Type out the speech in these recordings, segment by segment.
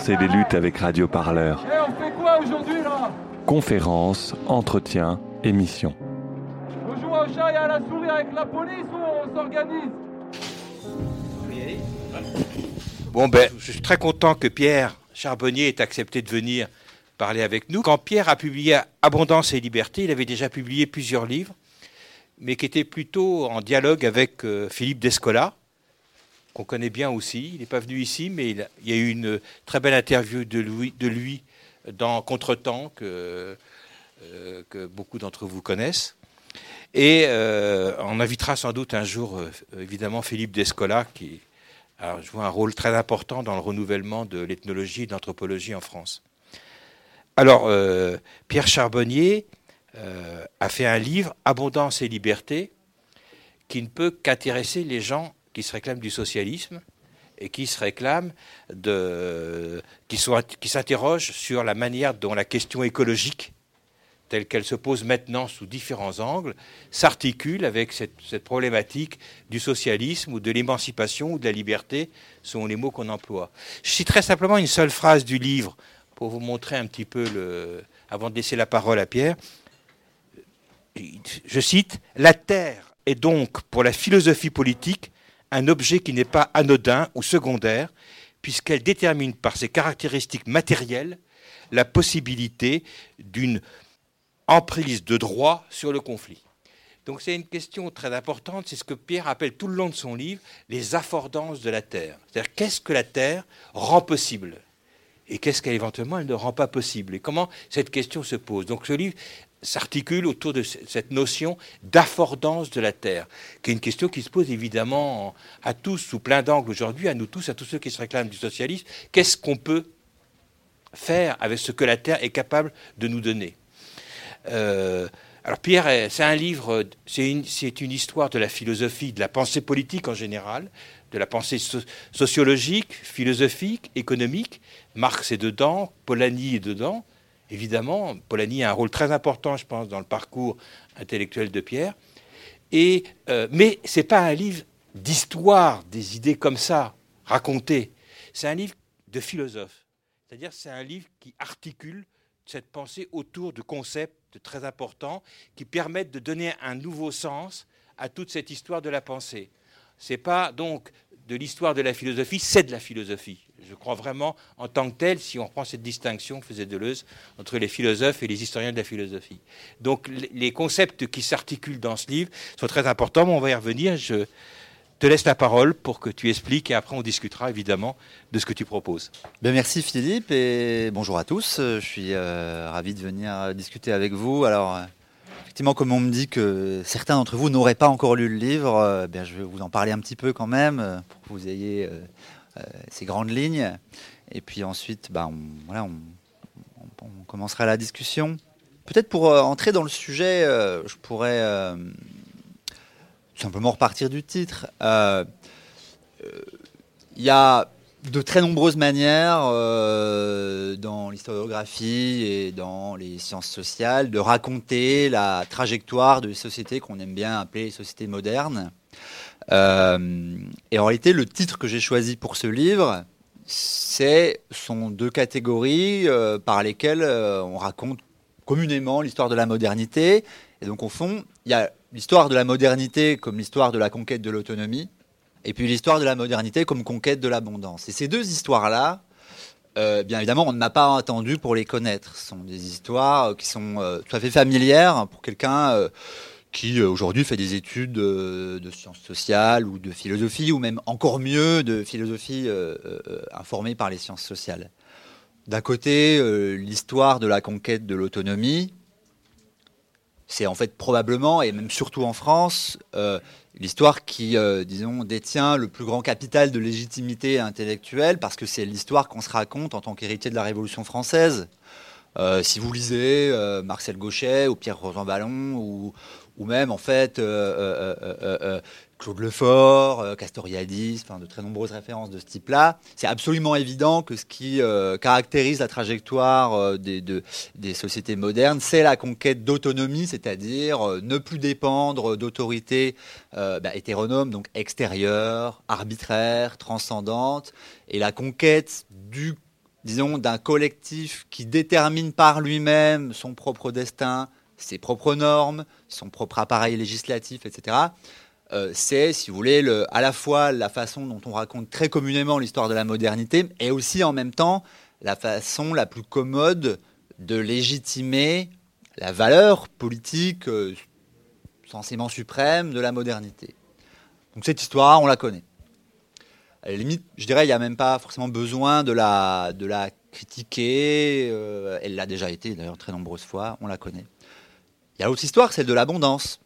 penser les luttes avec Radio Parleur. Eh, on fait quoi aujourd'hui là? Conférences, entretiens, émissions. On joue au chat et à la souris avec la police ou on s'organise? Bon ben, je suis très content que Pierre Charbonnier ait accepté de venir parler avec nous. Quand Pierre a publié Abondance et Liberté, il avait déjà publié plusieurs livres, mais qui étaient plutôt en dialogue avec euh, Philippe Descola, qu'on connaît bien aussi. Il n'est pas venu ici, mais il, y a eu une très belle interview de lui, dans Contretemps, que, euh, que beaucoup d'entre vous connaissent. Et euh, on invitera sans doute un jour, euh, évidemment, Philippe Descola, qui a joué un rôle très important dans le renouvellement de l'ethnologie et de l'anthropologie en France. Alors, Pierre Charbonnier a fait un livre, Abondance et liberté, qui ne peut qu'intéresser les gens qui se réclament du socialisme et qui se réclament de, qui, sont- qui s'interrogent sur la manière dont la question écologique, telle qu'elle se pose maintenant sous différents angles, s'articule avec cette, problématique du socialisme ou de l'émancipation ou de la liberté, selon les mots qu'on emploie. Je citerai simplement une seule phrase du livre pour vous montrer un petit peu le. avant de laisser la parole à Pierre. Je cite La Terre est donc pour la philosophie politique un objet qui n'est pas anodin ou secondaire, puisqu'elle détermine par ses caractéristiques matérielles la possibilité d'une emprise de droit sur le conflit. Donc c'est une question très importante, c'est ce que Pierre appelle tout le long de son livre les affordances de la Terre. C'est-à-dire qu'est-ce que la Terre rend possible et qu'est-ce qu'elle éventuellement elle ne rend pas possible et comment cette question se pose. Donc ce livre s'articule autour de ce- cette notion d'affordance de la Terre, qui est une question qui se pose évidemment à tous sous plein d'angles aujourd'hui, à nous tous, à tous ceux qui se réclament du socialisme. Qu'est-ce qu'on peut faire avec ce que la Terre est capable de nous donner euh, alors Pierre, c'est un livre, c'est une, histoire de la philosophie, de la pensée politique en général, de la pensée so- sociologique, philosophique, économique. Marx est dedans, Polanyi est dedans. Évidemment, Polanyi a un rôle très important, je pense, dans le parcours intellectuel de Pierre. Euh, mais ce n'est pas un livre d'histoire des idées comme ça, racontées. C'est un livre de philosophe. C'est-à-dire c'est un livre qui articule cette pensée autour de concepts très importants qui permettent de donner un nouveau sens à toute cette histoire de la pensée. C'est pas donc de l'histoire de la philosophie, c'est de la philosophie. Je crois vraiment en tant que tel, si on reprend cette distinction que faisait Deleuze entre les philosophes et les historiens de la philosophie. Donc les- concepts qui s'articulent dans ce livre sont très importants, mais on va y revenir. Je te laisse la parole pour que tu expliques et après on discutera évidemment de ce que tu proposes. Ben, merci Philippe et bonjour à tous. Euh, Je suis euh, ravi de venir euh, discuter avec vous. Alors, effectivement, comme on me dit que certains d'entre vous n'auraient pas encore lu le livre, bien, je vais vous en parler un petit peu quand même pour que vous ayez euh, ces grandes lignes. Et puis ensuite, ben, on, voilà, on, commencera la discussion. Peut-être pour euh, entrer dans le sujet, euh, je pourrais simplement repartir du titre. Il y a de très nombreuses manières dans l'historiographie et dans les sciences sociales de raconter la trajectoire de sociétés qu'on aime bien appeler les sociétés modernes. Euh, et en réalité, le titre que j'ai choisi pour ce livre, c'est sont deux catégories euh, par lesquelles euh, on raconte communément l'histoire de la modernité. Et donc, au fond, il y a l'histoire de la modernité comme l'histoire de la conquête de l'autonomie, et puis l'histoire de la modernité comme conquête de l'abondance. Et ces deux histoires-là, bien évidemment, on ne m'a pas attendu pour les connaître. Ce sont des histoires qui sont tout à fait familières pour quelqu'un qui euh, aujourd'hui fait des études euh, de sciences sociales ou de philosophie, ou même encore mieux de philosophie euh, informée par les sciences sociales. D'un côté, l'histoire de la conquête de l'autonomie, c'est en fait probablement, et même surtout en France, l'histoire qui, disons, détient le plus grand capital de légitimité intellectuelle, parce que c'est l'histoire qu'on se raconte en tant qu'héritier de la Révolution française. Si vous lisez Marcel Gauchet ou Pierre Rosanvallon, ou, ou même en fait euh, euh, euh, Claude Lefort, Castoriadis, enfin de très nombreuses références de ce type-là, c'est absolument évident que ce qui caractérise la trajectoire des, de- des sociétés modernes, c'est la conquête d'autonomie, c'est-à-dire ne plus dépendre d'autorités bah, hétéronomes, donc extérieures, arbitraires, transcendantes, et la conquête du disons, d'un collectif qui détermine par lui-même son propre destin, ses propres normes, son propre appareil législatif, etc. Euh, c'est, si vous voulez, à la fois la façon dont on raconte très communément l'histoire de la modernité, et aussi en même temps la façon la plus commode de légitimer la valeur politique euh, censément suprême de la modernité. Donc cette histoire, on la connaît. À la limite, je dirais, il n'y a même pas forcément besoin de la, critiquer. Euh, elle l'a déjà été, d'ailleurs, très nombreuses fois, on la connaît. Il y a l'autre histoire, celle de l'abondance.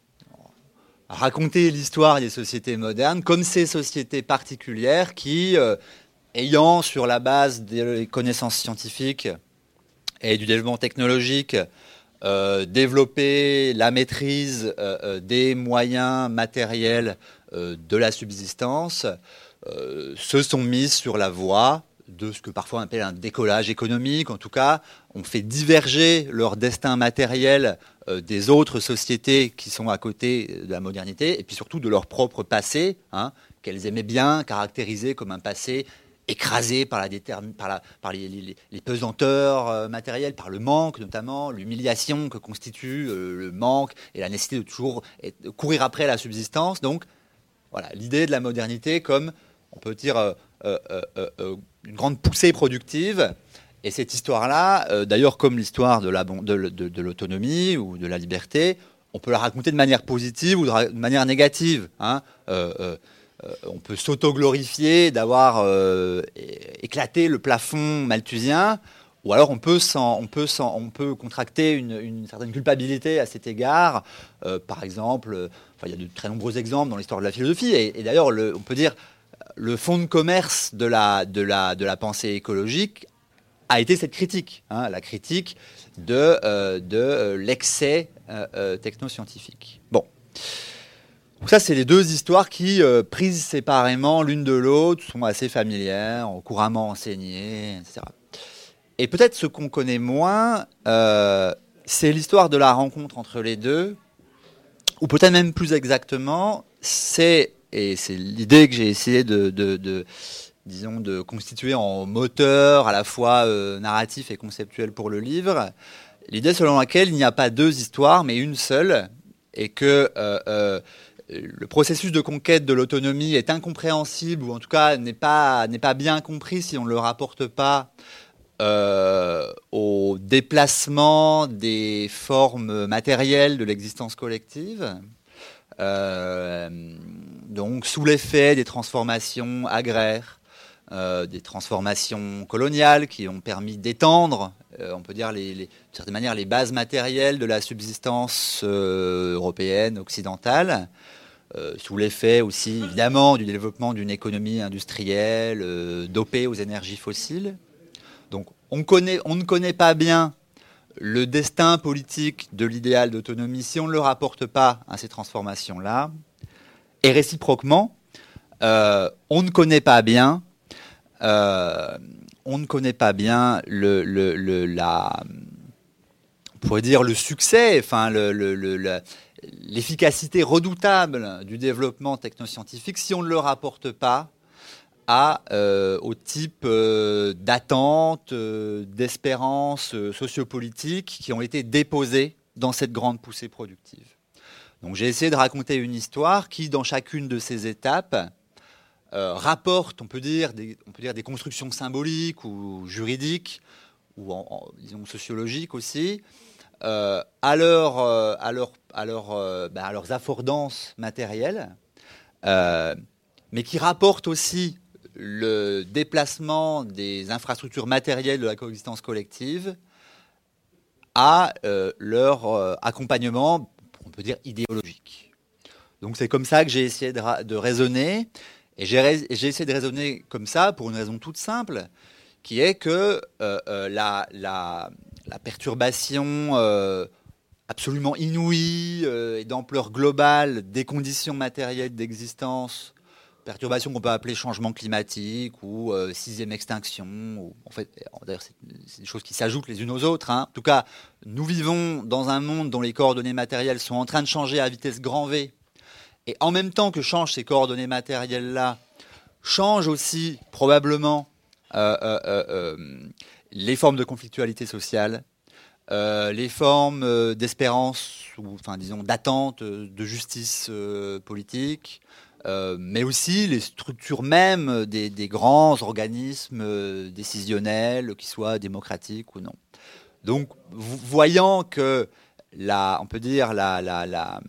Raconter l'histoire des sociétés modernes comme ces sociétés particulières qui, euh, ayant sur la base des connaissances scientifiques et du développement technologique, euh, développer la maîtrise des moyens matériels de la subsistance, euh, se sont mises sur la voie de ce que parfois on appelle un décollage économique. En tout cas, on fait diverger leur destin matériel euh, des autres sociétés qui sont à côté de la modernité, et puis surtout de leur propre passé, hein, qu'elles aimaient bien caractériser comme un passé écrasé par, par les, pesanteurs euh, matérielles, par le manque notamment, l'humiliation que constitue le manque et la nécessité de toujours courir après la subsistance. Donc, voilà, l'idée de la modernité comme on peut dire, euh, euh, euh, une grande poussée productive. Et cette histoire-là, d'ailleurs, comme l'histoire de l'autonomie ou de la liberté, on peut la raconter de manière positive ou de, manière négative. Hein. on peut s'auto-glorifier d'avoir éclaté le plafond malthusien, ou alors on peut, on peut, on peut contracter une, certaine culpabilité à cet égard. par exemple, il y a de très nombreux exemples dans l'histoire de la philosophie, et d'ailleurs, on peut dire le fond de commerce de la, pensée écologique a été cette critique, hein, la critique de, euh, euh, l'excès euh, technoscientifique. Bon. Donc ça, c'est les deux histoires qui, prises séparément l'une de l'autre, sont assez familières, couramment enseignées, etc. Et peut-être ce qu'on connaît moins, c'est l'histoire de la rencontre entre les deux, ou peut-être même plus exactement, c'est et c'est l'idée que j'ai essayé de, disons, de constituer en moteur à la fois euh, narratif et conceptuel pour le livre. L'idée selon laquelle il n'y a pas deux histoires, mais une seule, et que euh, euh, le processus de conquête de l'autonomie est incompréhensible, ou en tout cas n'est pas, n'est pas bien compris si on ne le rapporte pas au déplacement des formes matérielles de l'existence collective. Donc sous l'effet des transformations agraires, euh, des transformations coloniales qui ont permis d'étendre, euh, on peut dire, les, de certaine manière, les bases matérielles de la subsistance européenne, occidentale, sous l'effet aussi, évidemment, du développement d'une économie industrielle dopée aux énergies fossiles. Donc on ne connaît pas bien le destin politique de l'idéal d'autonomie, si on ne le rapporte pas à ces transformations-là, et réciproquement, euh, on ne connaît pas bien, euh, on ne connaît pas bien le, la, pourrait dire le succès, enfin l'efficacité redoutable du développement technoscientifique si on ne le rapporte pas à, euh, au type d'attentes, d'espérances sociopolitiques qui ont été déposées dans cette grande poussée productive. Donc j'ai essayé de raconter une histoire qui, dans chacune de ces étapes, rapporte, on peut, dire, des, on peut dire, des constructions symboliques ou juridiques, ou disons sociologiques aussi, à, leur, à, leur, à, ben, à leurs affordances matérielles, mais qui rapportent aussi le déplacement des infrastructures matérielles de la coexistence collective à euh, leur euh, accompagnement, peut dire, idéologique. Donc c'est comme ça que j'ai essayé de, raisonner, et j'ai essayé de raisonner comme ça pour une raison toute simple, qui est que euh, la, la, perturbation absolument inouïe et d'ampleur globale des conditions matérielles d'existence perturbations qu'on peut appeler changement climatique ou euh, sixième extinction. Ou, en fait, d'ailleurs, c'est des choses qui s'ajoutent les unes aux autres. Hein. En tout cas, nous vivons dans un monde dont les coordonnées matérielles sont en train de changer à vitesse grand V. Et en même temps que changent ces coordonnées matérielles-là, changent aussi probablement les formes de conflictualité sociale, les formes d'espérance ou, enfin, disons, d'attente de justice politique, mais aussi les structures mêmes des, grands organismes décisionnels, qu'ils soient démocratiques ou non. Donc, voyant que, la, on peut dire, la, la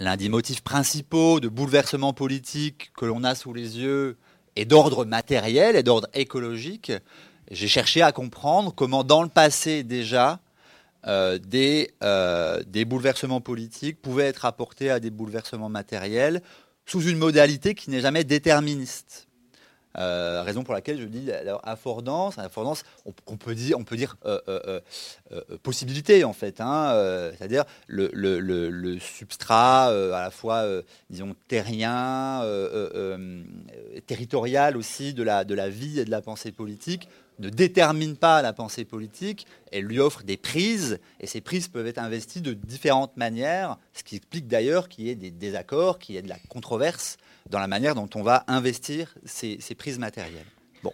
l'un des motifs principaux de bouleversement politique que l'on a sous les yeux est d'ordre matériel et d'ordre écologique. J'ai cherché à comprendre comment, dans le passé déjà, euh, des, euh, des bouleversements politiques pouvaient être apportés à des bouleversements matériels sous une modalité qui n'est jamais déterministe. Euh, raison pour laquelle je dis affordance, affordance, on, peut dire, euh, euh, possibilité en fait, hein, c'est-à-dire le, le, substrat à la fois, disons, terrien, territorial aussi de la, de la vie et de la pensée politique ne détermine pas la pensée politique, elle lui offre des prises, et ces prises peuvent être investies de différentes manières, ce qui explique d'ailleurs qu'il y ait des désaccords, qu'il y ait de la controverse dans la manière dont on va investir ces, prises matérielles. Bon.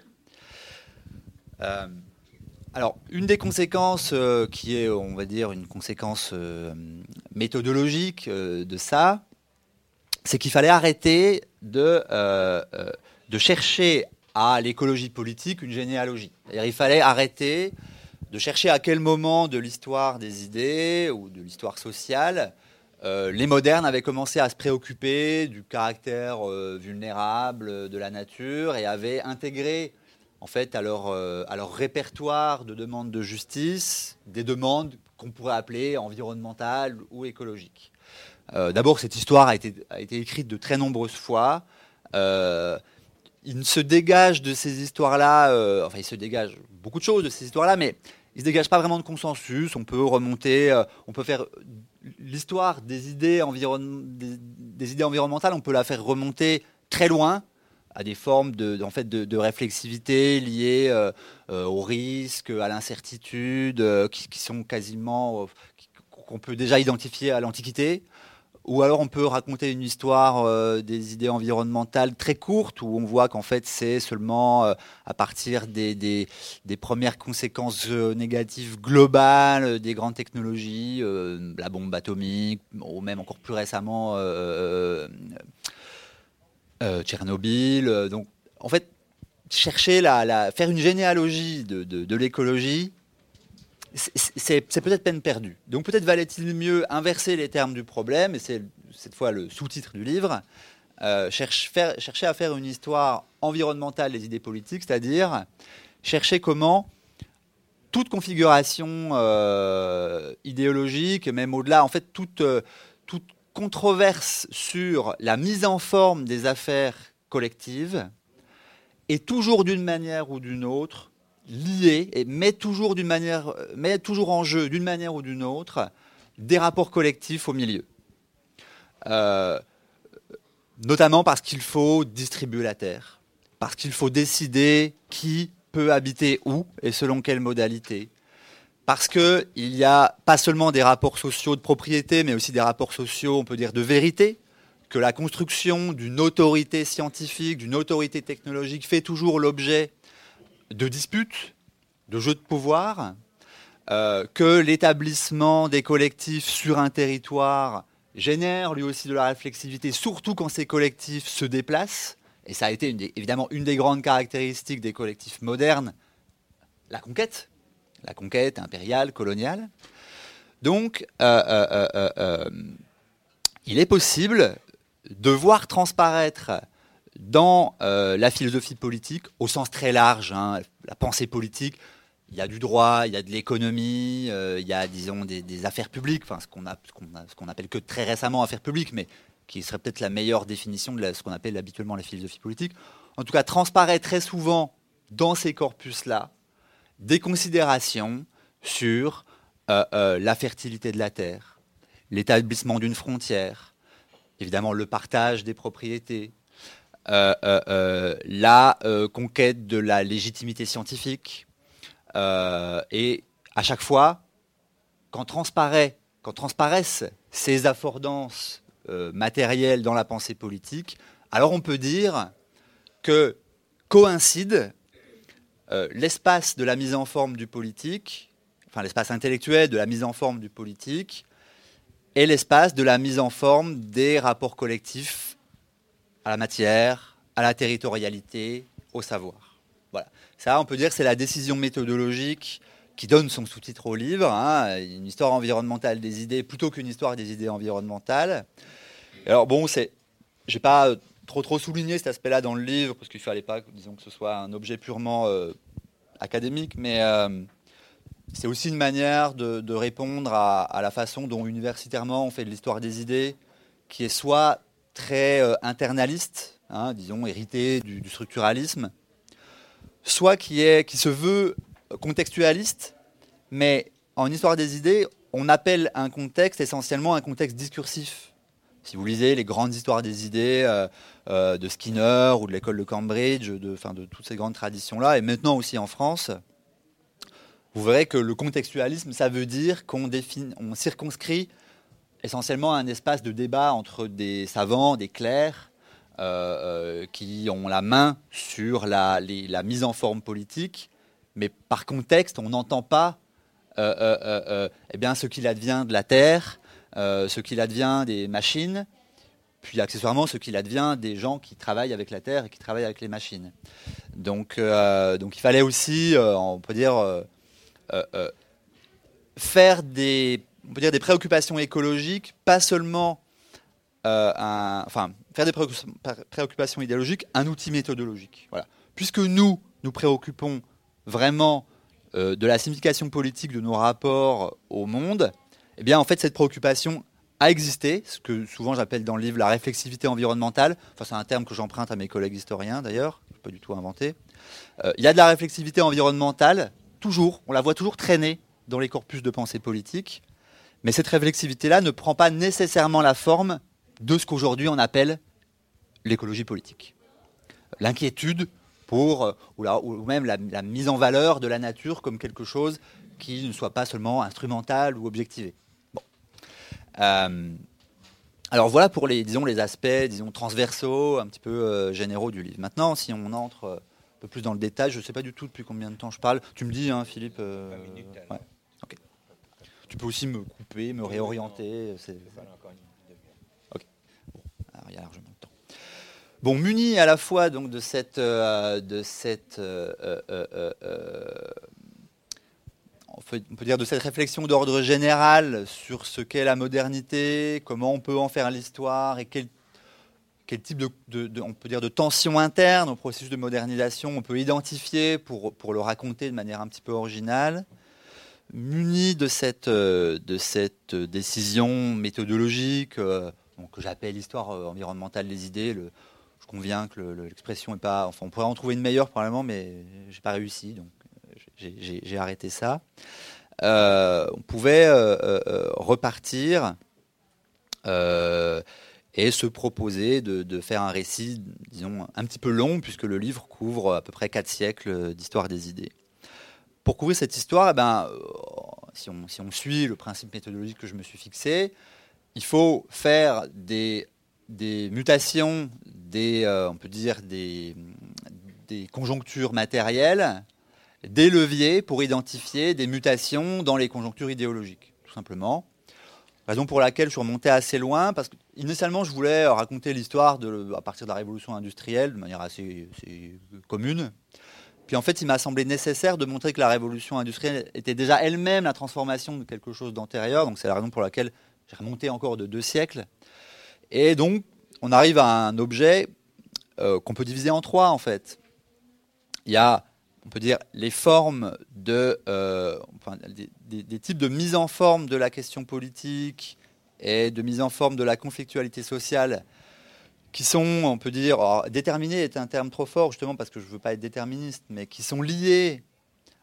Euh, alors, une des conséquences euh, qui est, on va dire, une conséquence euh, méthodologique de ça, c'est qu'il fallait arrêter de, de chercher à l'écologie politique une généalogie. Il fallait arrêter de chercher à quel moment de l'histoire des idées ou de l'histoire sociale euh, les modernes avaient commencé à se préoccuper du caractère euh, vulnérable de la nature et avaient intégré en fait à leur, euh, à leur répertoire de demandes de justice des demandes qu'on pourrait appeler environnementales ou écologiques. D'abord, cette histoire a été, écrite de très nombreuses fois. Il se dégage de ces histoires-là, enfin il se dégage beaucoup de choses de ces histoires-là, mais il ne se dégage pas vraiment de consensus. On peut remonter, on peut faire l'histoire des idées, environnementales, on peut la faire remonter très loin à des formes de, réflexivité liées euh, euh, au risque, à l'incertitude, euh, qui, sont quasiment, qu'on peut déjà identifier à l'Antiquité. Ou alors on peut raconter une histoire euh, des idées environnementales très courte, où on voit qu'en fait c'est seulement euh, à partir des, des, premières conséquences euh, négatives globales des grandes technologies, la bombe atomique, ou même encore plus récemment Tchernobyl. donc en fait, chercher la, faire une généalogie de, de l'écologie, c'est peut-être peine perdue. Donc peut-être valait-il mieux inverser les termes du problème, et c'est cette fois le sous-titre du livre, euh, chercher à faire une histoire environnementale des idées politiques, c'est-à-dire chercher comment toute configuration euh, idéologique, même au-delà, en fait, toute, euh, toute controverse sur la mise en forme des affaires collectives est toujours d'une manière ou d'une autre lié et met toujours, en jeu d'une manière ou d'une autre des rapports collectifs au milieu. Euh, notamment parce qu'il faut distribuer la terre, parce qu'il faut décider qui peut habiter où et selon quelle modalité. Parce qu'il n'y a pas seulement des rapports sociaux de propriété, mais aussi des rapports sociaux, on peut dire, de vérité, que la construction d'une autorité scientifique, d'une autorité technologique fait toujours l'objet de disputes, de jeux de pouvoir, euh, que l'établissement des collectifs sur un territoire génère lui aussi de la réflexivité, surtout quand ces collectifs se déplacent. Et ça a été évidemment une des grandes caractéristiques des collectifs modernes, la conquête, la conquête impériale, coloniale. Donc, euh, euh, il est possible de voir transparaître dans euh, la philosophie politique, au sens très large, hein, la pensée politique, il y a du droit, il y a de l'économie, euh, il y a, disons, des, affaires publiques, enfin, ce qu'on ce appelle que très récemment affaires publiques, mais qui serait peut-être la meilleure définition de ce qu'on appelle habituellement la philosophie politique. En tout cas, transparaît très souvent dans ces corpus-là des considérations sur euh, la fertilité de la terre, l'établissement d'une frontière, évidemment le partage des propriétés, la conquête de la légitimité scientifique. et à chaque fois, quand, transparaissent ces affordances matérielles dans la pensée politique, alors on peut dire que coïncident euh, l'espace de la mise en forme du politique, enfin l'espace intellectuel de la mise en forme du politique, et l'espace de la mise en forme des rapports collectifs à la matière, à la territorialité, au savoir. Voilà. Ça, on peut dire, c'est la décision méthodologique qui donne son sous-titre au livre, hein, une histoire environnementale des idées plutôt qu'une histoire des idées environnementales. alors bon, c'est, j'ai pas trop trop souligné cet aspect-là dans le livre parce qu'il fallait pas, disons, que ce soit un objet purement euh, académique, mais euh, c'est aussi une manière de, répondre à, la façon dont universitairement on fait de l'histoire des idées, qui est soit très euh, internaliste, hein, disons hérité du, structuralisme, soit qui, est, qui se veut contextualiste, mais en histoire des idées, on appelle un contexte essentiellement un contexte discursif. Si vous lisez les grandes histoires des idées euh, euh, de Skinner ou de l'école de Cambridge, de, toutes ces grandes traditions-là, et maintenant aussi en France, vous verrez que le contextualisme, ça veut dire qu'on on circonscrit essentiellement un espace de débat entre des savants, des clercs, euh, qui ont la main sur la, mise en forme politique, mais par contexte, on n'entend pas eh bien, ce qu'il advient de la Terre, euh, ce qu'il advient des machines, puis accessoirement ce qu'il advient des gens qui travaillent avec la terre et qui travaillent avec les machines. Donc, euh, donc il fallait aussi, euh, on peut dire, faire des, on peut dire des préoccupations écologiques, pas seulement, un, enfin, faire des préoccupations idéologiques, un outil méthodologique. Voilà. Puisque nous, nous préoccupons vraiment de la signification politique de nos rapports au monde, eh bien, en fait, cette préoccupation a existé, ce que souvent j'appelle dans le livre la réflexivité environnementale. Enfin, c'est un terme que j'emprunte à mes collègues historiens, d'ailleurs. Je pas du tout inventé. Euh, il y a de la réflexivité environnementale, toujours. On la voit toujours traîner dans les corpus de pensée politique. Mais cette réflexivité-là ne prend pas nécessairement la forme de ce qu'aujourd'hui on appelle l'écologie politique. L'inquiétude pour, euh, ou, ou même la, la, mise en valeur de la nature comme quelque chose qui ne soit pas seulement instrumental ou objectivé. Euh, alors voilà pour les, disons, les aspects disons, transversaux, un petit peu euh, généraux du livre. Maintenant, si on entre un peu plus dans le détail, je ne sais pas du tout depuis combien de temps je parle. Tu me dis, hein, Philippe ouais. Tu peux aussi me couper, me réorienter. Ok. Bon, alors, il y a largement de temps. Bon, muni à la fois donc de cette, de cette on peut dire de cette réflexion d'ordre général sur ce qu'est la modernité, comment on peut en faire l'histoire et quel, quel type de, on peut dire de tension interne au processus de modernisation on peut identifier pour, pour le raconter de manière un petit peu originale. Muni de cette, de cette décision méthodologique euh, que j'appelle histoire euh, environnementale des idées, le, je conviens que l'expression est pas. On pourrait en trouver une meilleure probablement, mais j'ai pas réussi. Donc, j'ai arrêté ça. Euh, on pouvait euh, euh, repartir et se proposer de, faire un récit, disons, un petit peu long, puisque le livre couvre à peu près quatre siècles d'histoire des idées. Pour couvrir cette histoire, eh ben, si, on, si, on, suit le principe méthodologique que je me suis fixé, il faut faire des, mutations, des, on peut dire des, des conjonctures matérielles des leviers pour identifier des mutations dans les conjonctures idéologiques, tout simplement. Raison pour laquelle je suis remonté assez loin, parce qu'initialement, je voulais raconter l'histoire à partir de la révolution industrielle de manière assez, commune. Puis en fait, il m'a semblé nécessaire de montrer que la révolution industrielle était déjà elle-même la transformation de quelque chose d'antérieur. Donc c'est la raison pour laquelle j'ai remonté encore de deux siècles. Et donc, on arrive à un objet euh, qu'on peut diviser en trois, en fait. Il y a on peut dire, les formes de, euh, des, types de mise en forme de la question politique et de mise en forme de la conflictualité sociale qui sont, on peut dire, déterminés est un terme trop fort justement parce que je ne veux pas être déterministe, mais qui sont liés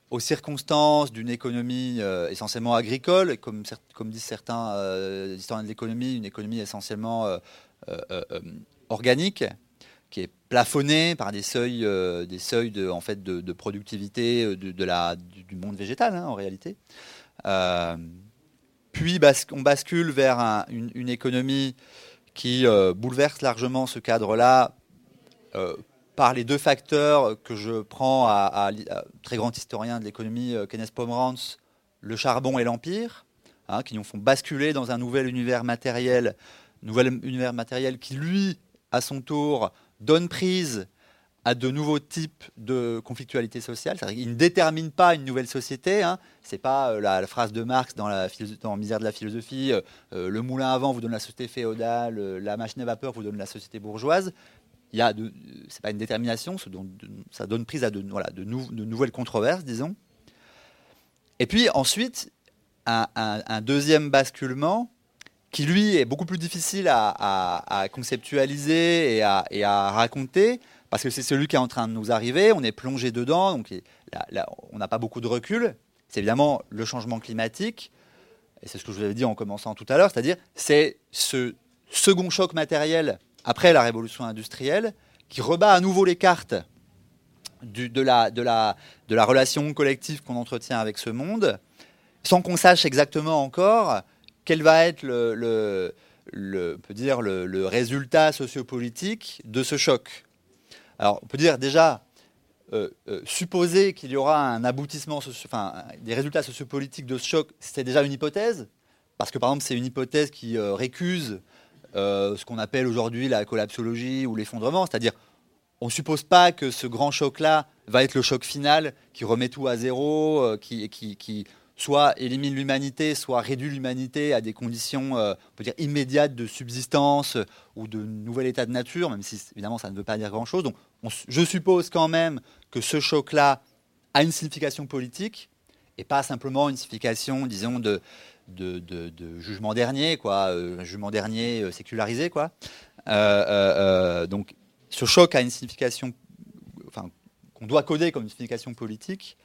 aux circonstances d'une économie euh, essentiellement agricole, et comme, disent certains euh, historiens de l'économie, une économie essentiellement organique, qui est plafonné par des seuils, euh, des seuils de, en fait, de, productivité euh, du, monde végétal, hein, en réalité. Euh, puis on bascule vers une, économie qui bouleverse largement ce cadre-là par les deux facteurs que je prends à, très grand historien de l'économie, euh, Kenneth Pomerantz, le charbon et l'empire, hein, qui nous font basculer dans un nouvel univers matériel, nouvel univers matériel qui, lui, à son tour, donne prise à de nouveaux types de conflictualité sociale. Il ne détermine pas une nouvelle société. Hein. Ce n'est pas euh, la, phrase de Marx dans, la Misère de la philosophie euh, euh, le moulin à vent vous donne la société féodale, la machine à vapeur vous donne la société bourgeoise. Il y a c'est pas une détermination, ça donne prise à de, nouvelles controverses, disons. Et puis ensuite, un, deuxième basculement qui lui est beaucoup plus difficile à, conceptualiser et à raconter, parce que c'est celui qui est en train de nous arriver, on est plongé dedans, donc on n'a pas beaucoup de recul. C'est évidemment le changement climatique, et c'est ce que je vous avais dit en commençant tout à l'heure, c'est-à-dire c'est ce second choc matériel après la révolution industrielle qui rebat à nouveau les cartes de, la, relation collective qu'on entretient avec ce monde, sans qu'on sache exactement encore quel va être le, le résultat sociopolitique de ce choc. Alors, on peut dire déjà, euh, euh, supposer qu'il y aura un aboutissement, enfin, des résultats sociopolitiques de ce choc, c'est déjà une hypothèse, parce que par exemple, c'est une hypothèse qui euh, récuse ce qu'on appelle aujourd'hui la collapsologie ou l'effondrement, c'est-à-dire on ne suppose pas que ce grand choc-là va être le choc final qui remet tout à zéro, qui, qui, qui, soit élimine l'humanité, soit réduit l'humanité à des conditions, euh, on peut dire, immédiates de subsistance euh, ou de nouvel état de nature, même si évidemment ça ne veut pas dire grand-chose. Donc je suppose quand même que ce choc-là a une signification politique et pas simplement une signification, disons, de, de, jugement dernier, quoi, euh, jugement dernier sécularisé, quoi. donc ce choc a une signification, enfin, qu'on doit coder comme une signification politique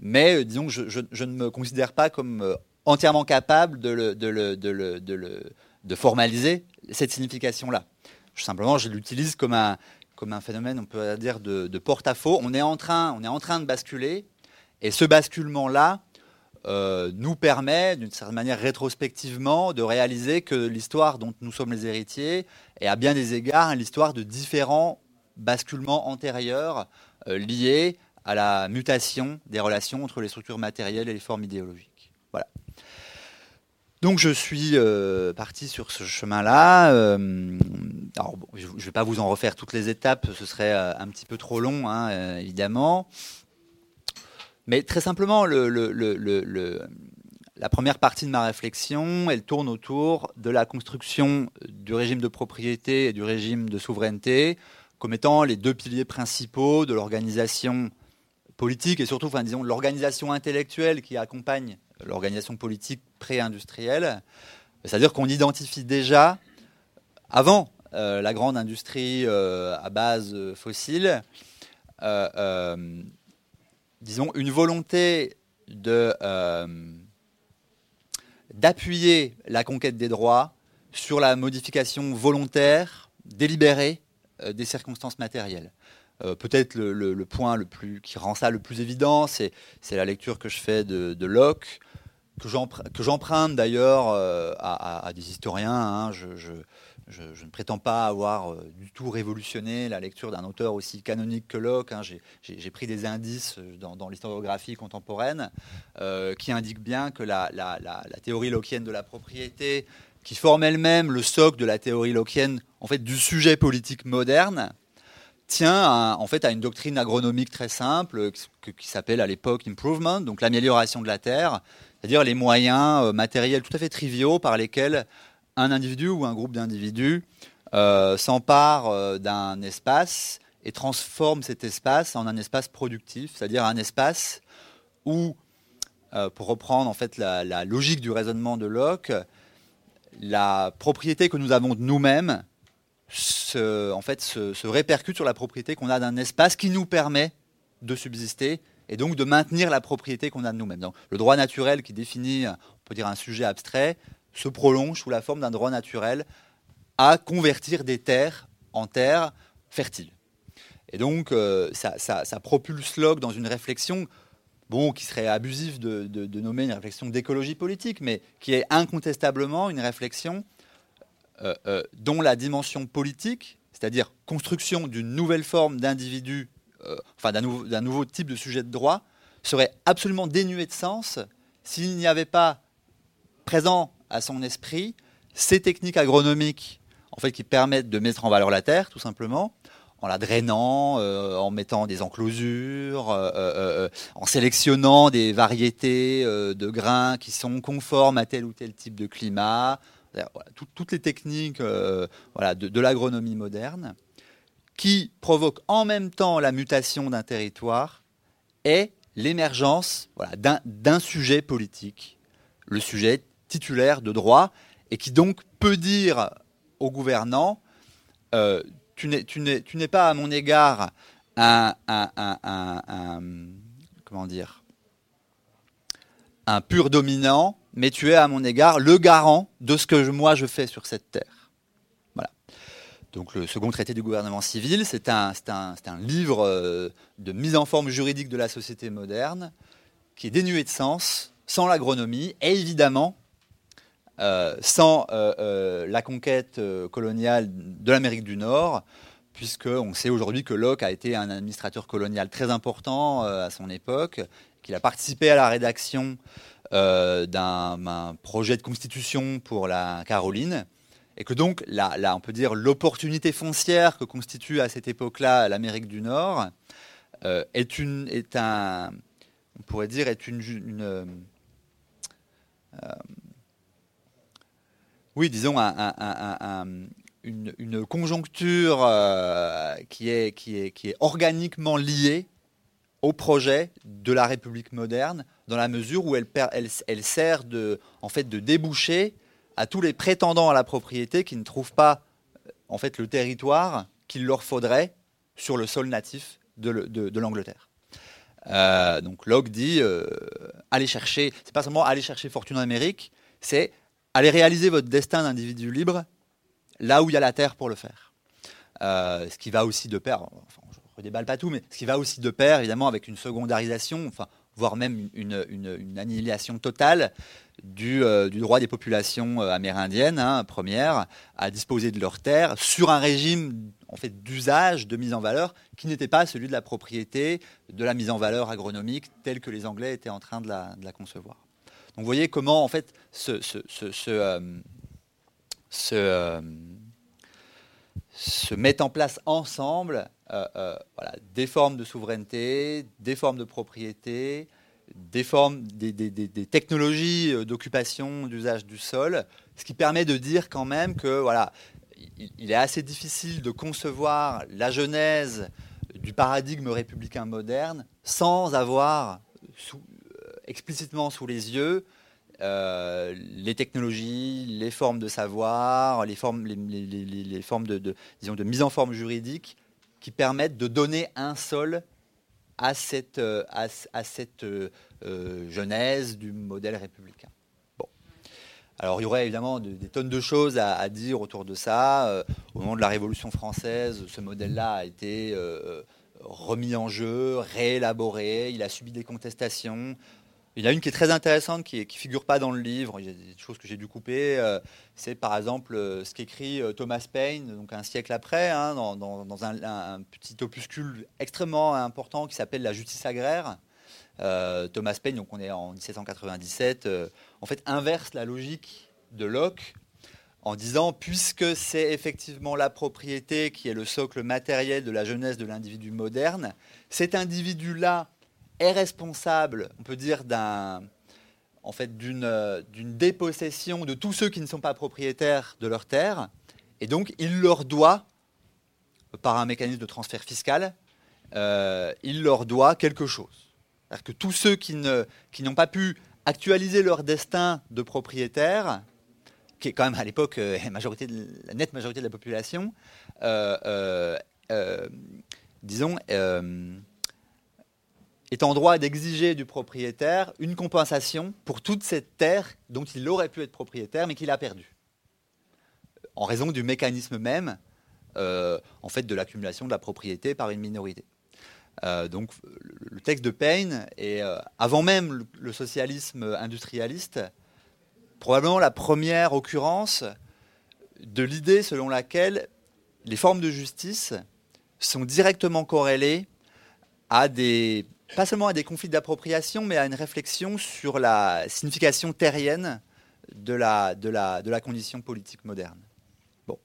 mais euh, disons que je, ne me considère pas comme euh, entièrement capable de, formaliser cette signification-là. Simplement, je l'utilise comme un, comme un phénomène, on peut dire, de, porte-à-faux. On, est en train, on est en train de basculer, et ce basculement-là euh, nous permet, d'une certaine manière rétrospectivement, de réaliser que l'histoire dont nous sommes les héritiers est à bien des égards l'histoire de différents basculements antérieurs liés à la mutation des relations entre les structures matérielles et les formes idéologiques. Voilà. Donc je suis euh, parti sur ce chemin-là. Euh, je ne vais pas vous en refaire toutes les étapes, ce serait euh, un petit peu trop long, hein, évidemment. Mais très simplement, le, la première partie de ma réflexion, elle tourne autour de la construction du régime de propriété et du régime de souveraineté comme étant les deux piliers principaux de l'organisation politique et surtout, disons, l'organisation intellectuelle qui accompagne l'organisation politique pré-industrielle. C'est-à-dire qu'on identifie déjà, avant euh, la grande industrie euh, à base fossile, euh, disons, une volonté de, d'appuyer la conquête des droits sur la modification volontaire, délibérée des circonstances matérielles. Euh, peut-être le, point le plus, qui rend ça le plus évident, c'est la lecture que je fais de, Locke, que j'emprunte d'ailleurs euh, à, des historiens. Hein. Je, ne prétends pas avoir euh, du tout révolutionné la lecture d'un auteur aussi canonique que Locke. Hein. J'ai pris des indices dans, l'historiographie contemporaine qui indiquent bien que la, la, théorie lockienne de la propriété, qui forme elle-même le socle de la théorie lockienne en fait, du sujet politique moderne, tient en fait à une doctrine agronomique très simple qui s'appelle à l'époque improvement, donc l'amélioration de la terre, c'est-à-dire les moyens euh, matériels tout à fait triviaux par lesquels un individu ou un groupe d'individus euh, s'empare euh, d'un espace et transforme cet espace en un espace productif, c'est-à-dire un espace où, pour reprendre en fait la logique du raisonnement de Locke, la propriété que nous avons de nous-mêmes se, en fait, se, répercute sur la propriété qu'on a d'un espace qui nous permet de subsister et donc de maintenir la propriété qu'on a de nous-mêmes. le droit naturel qui définit, on peut dire, un sujet abstrait, se prolonge sous la forme d'un droit naturel à convertir des terres en terres fertiles. Et donc, euh, ça, propulse Locke dans une réflexion, bon, qui serait abusive de, nommer une réflexion d'écologie politique, mais qui est incontestablement une réflexion dont la dimension politique, c'est-à-dire construction d'une nouvelle forme d'individu, euh, enfin d'un nouveau, type de sujet de droit, serait absolument dénué de sens s'il n'y avait pas présent à son esprit ces techniques agronomiques en fait, qui permettent de mettre en valeur la terre, tout simplement, en la drainant, euh, en mettant des enclosures, euh, euh, en sélectionnant des variétés de grains qui sont conformes à tel ou tel type de climat. Toutes les techniques voilà, de, l'agronomie moderne qui provoquent en même temps la mutation d'un territoire et l'émergence d'un sujet politique, le sujet titulaire de droit, et qui donc peut dire aux gouvernants tu n'es pas à mon égard un pur dominant, mais tu es à mon égard le garant de ce que moi je fais sur cette terre. Voilà. Donc le second traité du gouvernement civil, c'est un, livre euh, de mise en forme juridique de la société moderne qui est dénué de sens, sans l'agronomie, et évidemment euh, sans euh, la conquête coloniale de l'Amérique du Nord, puisqu'on sait aujourd'hui que Locke a été un administrateur colonial très important à son époque, qu'il a participé à la rédaction d'un projet de constitution pour la Caroline, et que donc, là, on peut dire l'opportunité foncière que constitue à cette époque-là l'Amérique du Nord est, une, est un, on pourrait dire, est une, une oui, disons une, conjoncture euh, qui, est, qui, est, qui est organiquement liée au projet de la République moderne, dans la mesure où elle, elle, sert de, en fait, de déboucher à tous les prétendants à la propriété qui ne trouvent pas en fait, le territoire qu'il leur faudrait sur le sol natif de, l'Angleterre. Euh, donc Locke dit euh, aller chercher, c'est pas seulement aller chercher fortune en Amérique, c'est allez réaliser votre destin d'individu libre là où il y a la terre pour le faire. Euh, ce qui va aussi de pair, redéballe pas tout, mais ce qui va aussi de pair, évidemment, avec une secondarisation, voire même une, annihilation totale du, euh, droit des populations euh, amérindiennes, hein, premières, à disposer de leurs terres sur un régime en fait, d'usage, de mise en valeur, qui n'était pas celui de la propriété, de la mise en valeur agronomique, telle que les Anglais étaient en train de la, concevoir. Donc vous voyez comment en fait euh, euh, mettent en place ensemble euh, des formes de souveraineté, des formes de propriété, des formes, des, technologies d'occupation, d'usage du sol, ce qui permet de dire quand même que voilà, il, est assez difficile de concevoir la genèse du paradigme républicain moderne sans avoir explicitement sous les yeux euh, les technologies, les formes de savoir, les formes, les, formes de, disons, de mise en forme juridique qui permettent de donner un sol à cette, euh, à, cette euh, genèse du modèle républicain. Bon. Alors il y aurait évidemment des tonnes de choses à, dire autour de ça. au moment de la Révolution française, ce modèle-là a été remis en jeu, réélaboré, il a subi des contestations. Il y en a une qui est très intéressante, qui ne figure pas dans le livre, il y a des choses que j'ai dû couper. Euh, c'est par exemple euh, ce qu'écrit euh, Thomas Paine, donc un siècle après, hein, dans, un, petit opuscule extrêmement important qui s'appelle La justice agraire. Thomas Paine, donc on est en 1797, en fait inverse la logique de Locke en disant puisque c'est effectivement la propriété qui est le socle matériel de la jeunesse de l'individu moderne, cet individu-là est responsable, on peut dire, en fait, d'une, d'une dépossession de tous ceux qui ne sont pas propriétaires de leurs terres, et donc il leur doit, par un mécanisme de transfert fiscal, euh, il leur doit quelque chose. C'est-à-dire que tous ceux qui, n'ont pas pu actualiser leur destin de propriétaire, qui est quand même à l'époque euh, la nette majorité de la population, euh, disons, est en droit d'exiger du propriétaire une compensation pour toute cette terre dont il aurait pu être propriétaire mais qu'il a perdue, en raison du mécanisme même euh, en fait, de l'accumulation de la propriété par une minorité. Euh, donc le texte de Payne est, euh, avant même le, socialisme industrialiste, probablement la première occurrence de l'idée selon laquelle les formes de justice sont directement corrélées à des, pas seulement à des conflits d'appropriation, mais à une réflexion sur la signification terrienne de la, condition politique moderne. Bon.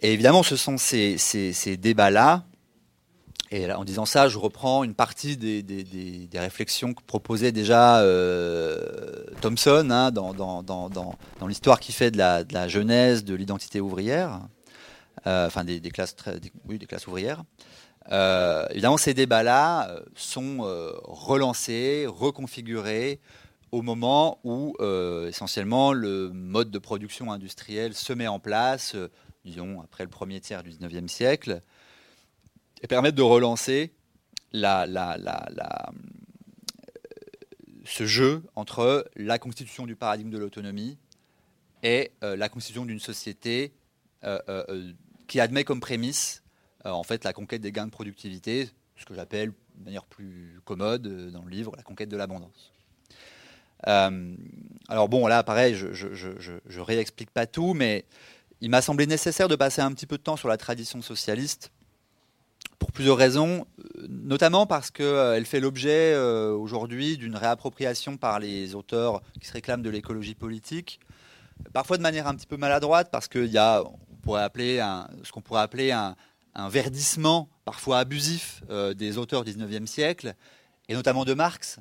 Et évidemment, ce sont ces, débats-là. Et en disant ça, je reprends une partie des, réflexions que proposait déjà euh, Thomson hein, dans, l'histoire qui fait de la, de la genèse de l'identité ouvrière, euh, enfin des classes ouvrières. Euh, évidemment, ces débats-là euh, sont euh, relancés, reconfigurés au moment où essentiellement le mode de production industrielle se met en place, disons après le premier tiers du 19e siècle, et permettent de relancer la, la, la, ce jeu entre la constitution du paradigme de l'autonomie et la constitution d'une société qui admet comme prémisse en fait la conquête des gains de productivité, ce que j'appelle de manière plus commode euh, dans le livre la conquête de l'abondance. Euh, alors bon, là, pareil, je, réexplique pas tout, mais il m'a semblé nécessaire de passer un petit peu de temps sur la tradition socialiste pour plusieurs raisons, notamment parce qu'elle fait l'objet aujourd'hui d'une réappropriation par les auteurs qui se réclament de l'écologie politique, parfois de manière un petit peu maladroite, parce qu'il y a, on pourrait appeler ce qu'on pourrait appeler un, un verdissement parfois abusif euh, des auteurs du 19e siècle, et notamment de Marx,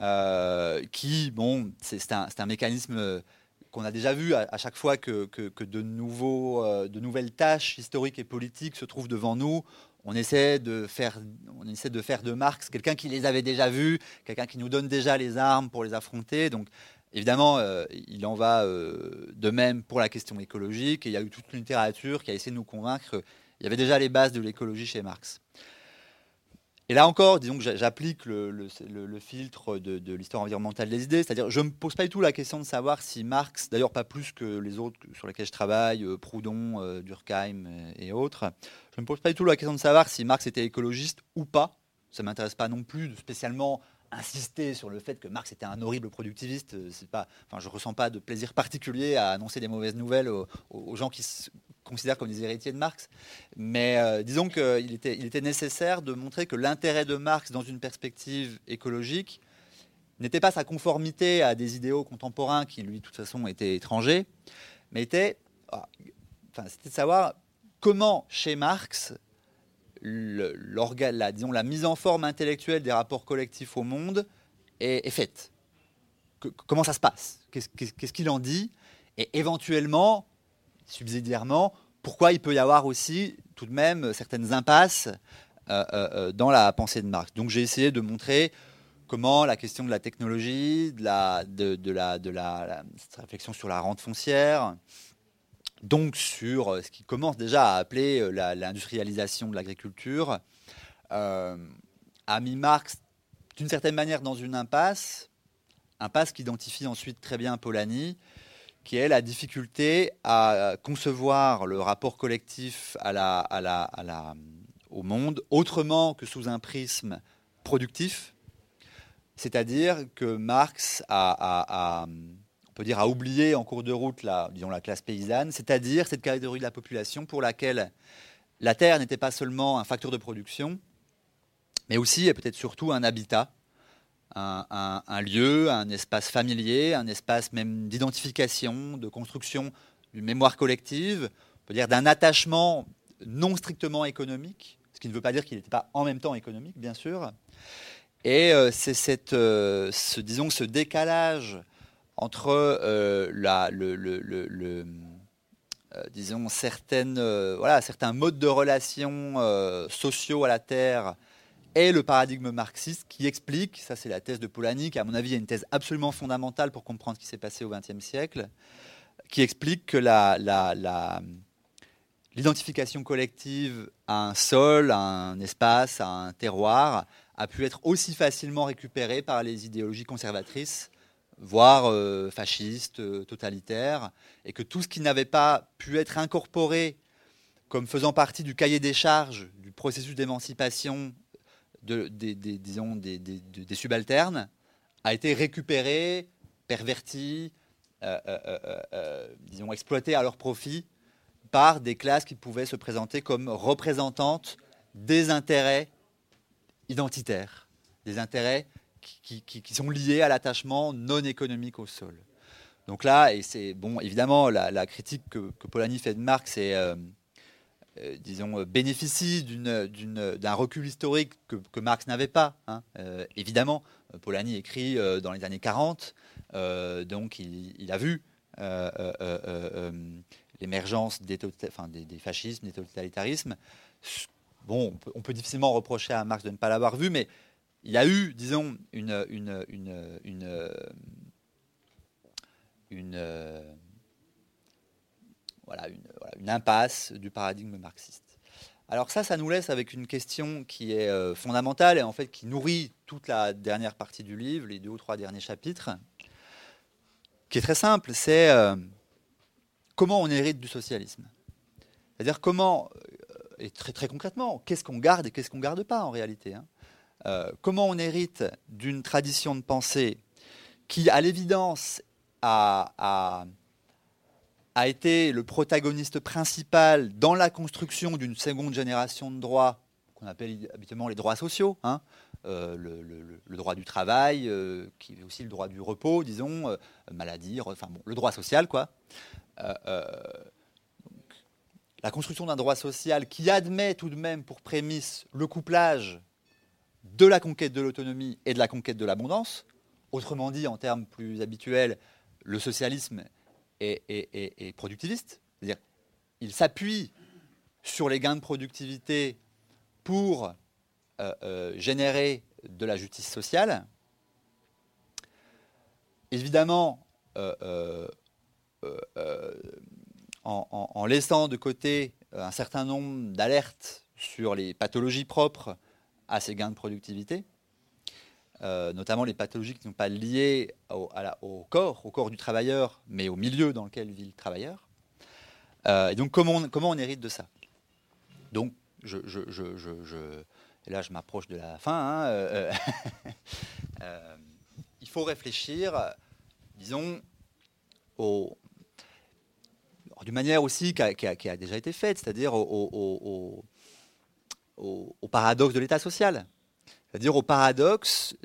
euh, qui, bon, c'est un, un, mécanisme qu'on a déjà vu à, chaque fois que, que, de, nouveaux, euh, de nouvelles tâches historiques et politiques se trouvent devant nous. On essaie de faire, on essaie de, faire de Marx quelqu'un qui les avait déjà vus, quelqu'un qui nous donne déjà les armes pour les affronter. Donc, Évidemment, il en va de même pour la question écologique, et il y a eu toute une littérature qui a essayé de nous convaincre il y avait déjà les bases de l'écologie chez Marx. Et là encore, disons que j'applique le, filtre de, l'histoire environnementale des idées, c'est-à-dire je ne me pose pas du tout la question de savoir si Marx, d'ailleurs pas plus que les autres sur lesquels je travaille, euh, Proudhon, euh, Durkheim et autres, je ne me pose pas du tout la question de savoir si Marx était écologiste ou pas. Ça ne m'intéresse pas non plus spécialement insister sur le fait que Marx était un horrible productiviste. C'est pas, enfin, je ressens pas de plaisir particulier à annoncer des mauvaises nouvelles aux, gens qui se considèrent comme des héritiers de Marx. Mais euh, disons qu'il était, il était nécessaire de montrer que l'intérêt de Marx dans une perspective écologique n'était pas sa conformité à des idéaux contemporains qui, lui, de toute façon, étaient étrangers, mais était, ah, enfin, c'était de savoir comment, chez Marx, la, disons, la mise en forme intellectuelle des rapports collectifs au monde est, faite. comment ça se passe? Qu'est-ce qu'il en dit? Et éventuellement, subsidiairement, pourquoi il peut y avoir aussi tout de même certaines impasses euh, euh, euh, dans la pensée de Marx? Donc j'ai essayé de montrer comment la question de la technologie, de la, de, la, de la réflexion sur la rente foncière, donc sur euh, ce qui commence déjà à appeler euh, l'industrialisation de l'agriculture, euh, a mis Marx d'une certaine manière dans une impasse, impasse qu'identifie ensuite très bien Polanyi, qui est la difficulté à concevoir le rapport collectif au monde autrement que sous un prisme productif, c'est-à-dire que Marx a dire, à oublier en cours de route la, disons, la classe paysanne, c'est-à-dire cette catégorie de la population pour laquelle la terre n'était pas seulement un facteur de production, mais aussi et peut-être surtout un habitat, un, lieu, un espace familier, un espace même d'identification, de construction d'une mémoire collective, on peut dire d'un attachement non strictement économique, ce qui ne veut pas dire qu'il n'était pas en même temps économique, bien sûr. Et euh, c'est euh, ce, disons, ce décalage entre euh, la, le, le, euh, disons certaines, euh, voilà, certains modes de relations sociaux à la Terre et le paradigme marxiste qui explique, ça c'est la thèse de Polanyi, qui à mon avis est une thèse absolument fondamentale pour comprendre ce qui s'est passé au XXe siècle, qui explique que l'identification collective à un sol, à un espace, à un terroir, a pu être aussi facilement récupérée par les idéologies conservatrices voire euh, fasciste, euh, totalitaire, et que tout ce qui n'avait pas pu être incorporé comme faisant partie du cahier des charges du processus d'émancipation de, des, subalternes a été récupéré, perverti, euh, disons, exploité à leur profit par des classes qui pouvaient se présenter comme représentantes des intérêts identitaires, des intérêts qui, sont liés à l'attachement non économique au sol. Donc là, et c'est bon, évidemment, la, critique que, Polanyi fait de Marx est, euh, euh, disons, bénéficie d'un recul historique que, Marx n'avait pas. Hein. Euh, évidemment, Polanyi écrit dans les années 40, donc il, a vu l'émergence des, fascismes, des totalitarismes. Bon, on peut, difficilement reprocher à Marx de ne pas l'avoir vu, mais il y a eu, disons, une, impasse du paradigme marxiste. Alors ça, ça nous laisse avec une question qui est euh, fondamentale et en fait qui nourrit toute la dernière partie du livre, les deux ou trois derniers chapitres, qui est très simple, c'est euh, comment on hérite du socialisme. C'est-à-dire comment, euh, et très, très concrètement, qu'est-ce qu'on garde et qu'est-ce qu'on ne garde pas en réalité. Hein. Comment on hérite d'une tradition de pensée qui, à l'évidence, a, été le protagoniste principal dans la construction d'une seconde génération de droits qu'on appelle habituellement les droits sociaux, hein. euh, le, droit du travail, euh, qui est aussi le droit du repos, disons, euh, maladie, enfin bon, le droit social, quoi. la construction d'un droit social qui admet tout de même pour prémisse le couplage de la conquête de l'autonomie et de la conquête de l'abondance, autrement dit, en termes plus habituels, le socialisme est, productiviste, il s'appuie sur les gains de productivité pour euh, euh, générer de la justice sociale. Évidemment, euh, en, laissant de côté un certain nombre d'alertes sur les pathologies propres à ces gains de productivité, euh, notamment les pathologies qui ne sont pas liées au, corps, au corps du travailleur, mais au milieu dans lequel vit le travailleur. Euh, et donc, comment on, comment on hérite de ça? Donc, je, et là, je m'approche de la fin. Hein, euh, il faut réfléchir, disons, d'une manière aussi qui a, déjà été faite, c'est-à-dire au paradoxe de l'État social. C'est-à-dire au paradoxe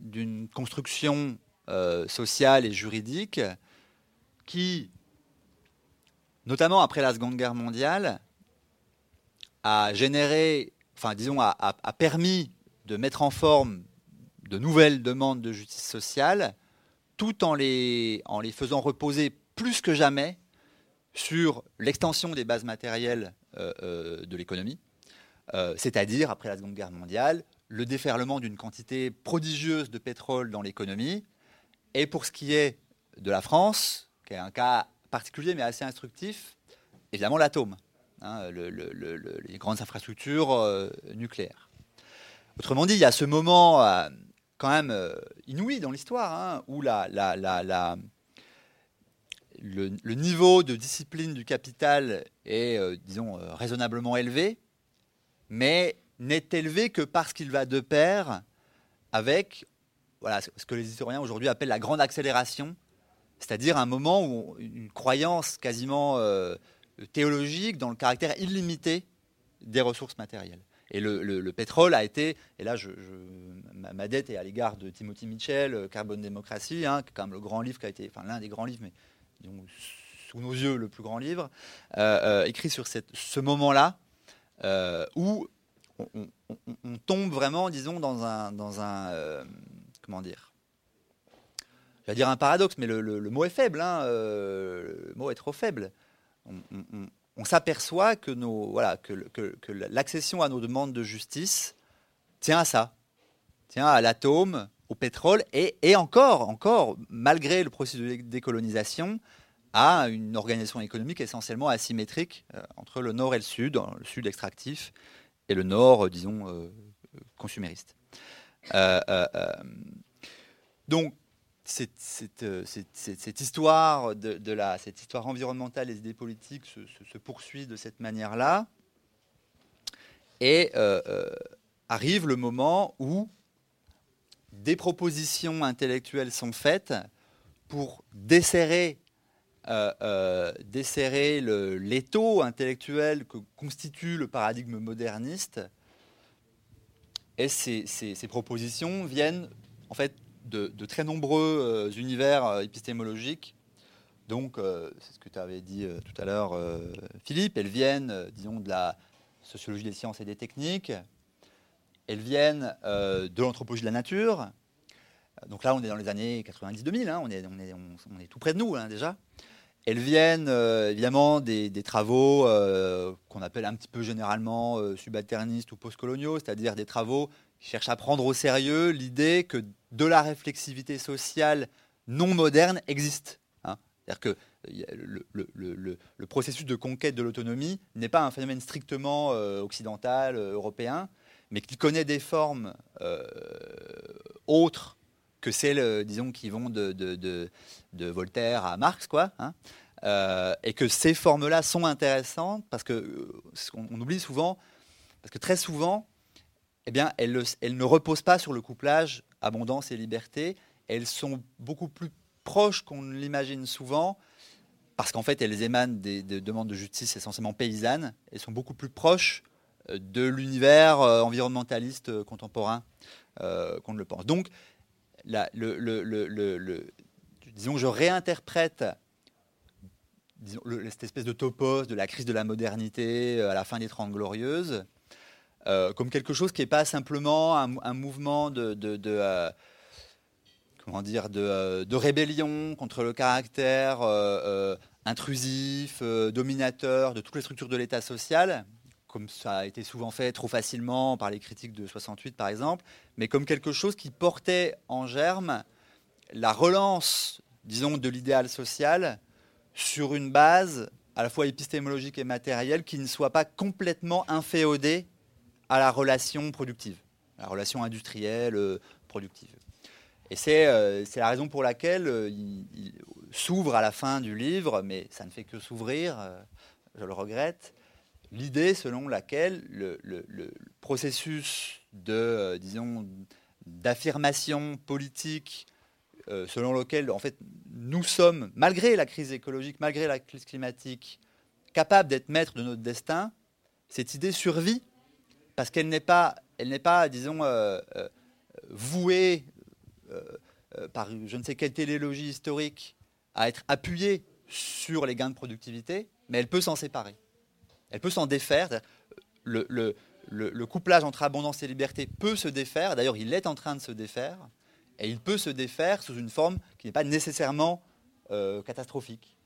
d'une construction euh, sociale et juridique qui, notamment après la Seconde Guerre mondiale, a généré, enfin disons, a, permis de mettre en forme de nouvelles demandes de justice sociale, tout en les, en les faisant reposer plus que jamais sur l'extension des bases matérielles euh, euh, de l'économie, c'est-à-dire, après la Seconde Guerre mondiale, le déferlement d'une quantité prodigieuse de pétrole dans l'économie. Et pour ce qui est de la France, qui est un cas particulier mais assez instructif, évidemment l'atome, hein, les grandes infrastructures euh, nucléaires. Autrement dit, il y a ce moment euh, quand même euh, inouï dans l'histoire hein, où le, niveau de discipline du capital est, disons, raisonnablement élevé, mais n'est élevé que parce qu'il va de pair avec voilà, ce que les historiens aujourd'hui appellent la grande accélération, c'est-à-dire un moment où une croyance quasiment euh, théologique dans le caractère illimité des ressources matérielles. Et le, pétrole a été, et là ma, dette est à l'égard de Timothy Mitchell, euh, Carbone démocratie, hein, quand même le grand livre qui a été, enfin l'un des grands livres, mais sous nos yeux le plus grand livre, euh, écrit sur ce moment-là où on, tombe vraiment, disons, dans un, euh, comment dire? Je vais dire un paradoxe, mais le, mot est faible. Hein, euh, le mot est trop faible. On, s'aperçoit que, nos, l'accession à nos demandes de justice tient à ça, tient à l'atome, au pétrole, et, et, encore, encore, malgré le processus de décolonisation, à une organisation économique essentiellement asymétrique euh, entre le nord et le sud, le sud extractif et le nord, euh, disons, euh, consumériste. Donc, cette, histoire de, la, cette histoire environnementale des idées politiques se, poursuit de cette manière-là. Et arrive le moment où des propositions intellectuelles sont faites pour desserrer desserrer l'étau intellectuel que constitue le paradigme moderniste. Et ces, propositions viennent en fait de, très nombreux univers épistémologiques donc, c'est ce que tu avais dit tout à l'heure, Philippe. Elles viennent, disons, de la sociologie des sciences et des techniques. Elles viennent de l'anthropologie de la nature. Donc là, on est dans les années 90-2000, hein. on, est, tout près de nous hein, déjà. Elles viennent évidemment des, travaux qu'on appelle un petit peu généralement subalternistes ou postcoloniaux, c'est-à-dire des travaux qui cherchent à prendre au sérieux l'idée que de la réflexivité sociale non moderne existe. C'est-à-dire que le, processus de conquête de l'autonomie n'est pas un phénomène strictement euh, occidental, euh, européen, mais qu'il connaît des formes euh, autres que celles, disons, qui vont de, Voltaire à Marx, quoi. Hein. et que ces formes-là sont intéressantes parce que on, oublie souvent, parce que très souvent, eh bien, elles, ne reposent pas sur le couplage abondance et liberté. Elles sont beaucoup plus proches qu'on ne l'imagine souvent, parce qu'en fait, elles émanent des, demandes de justice essentiellement paysannes, et sont beaucoup plus proches euh, de l'univers euh, environnementaliste euh, contemporain qu'on ne le pense. Donc, le, disons que je réinterprète cette espèce de topos de la crise de la modernité à la fin des Trente Glorieuses, comme quelque chose qui n'est pas simplement un, mouvement de, comment dire, euh, de, rébellion contre le caractère euh, euh, intrusif, dominateur de toutes les structures de l'État social, comme ça a été souvent fait trop facilement par les critiques de 68 par exemple, mais comme quelque chose qui portait en germe la relance, disons, de l'idéal social sur une base à la fois épistémologique et matérielle qui ne soit pas complètement inféodée à la relation productive, à la relation industrielle productive. Et euh, c'est la raison pour laquelle euh, il, s'ouvre à la fin du livre, mais ça ne fait que s'ouvrir, euh, je le regrette, l'idée selon laquelle le, processus de, disons, d'affirmation politique selon lequel, en fait, nous sommes, malgré la crise écologique, malgré la crise climatique, capables d'être maîtres de notre destin, cette idée survit parce qu'elle n'est pas, elle n'est pas, disons, vouée euh, euh, par je ne sais quelle télélogie historique à être appuyée sur les gains de productivité, mais elle peut s'en séparer. Elle peut s'en défaire. Le, couplage entre abondance et liberté peut se défaire. D'ailleurs, il est en train de se défaire. Et il peut se défaire sous une forme qui n'est pas nécessairement euh, catastrophique.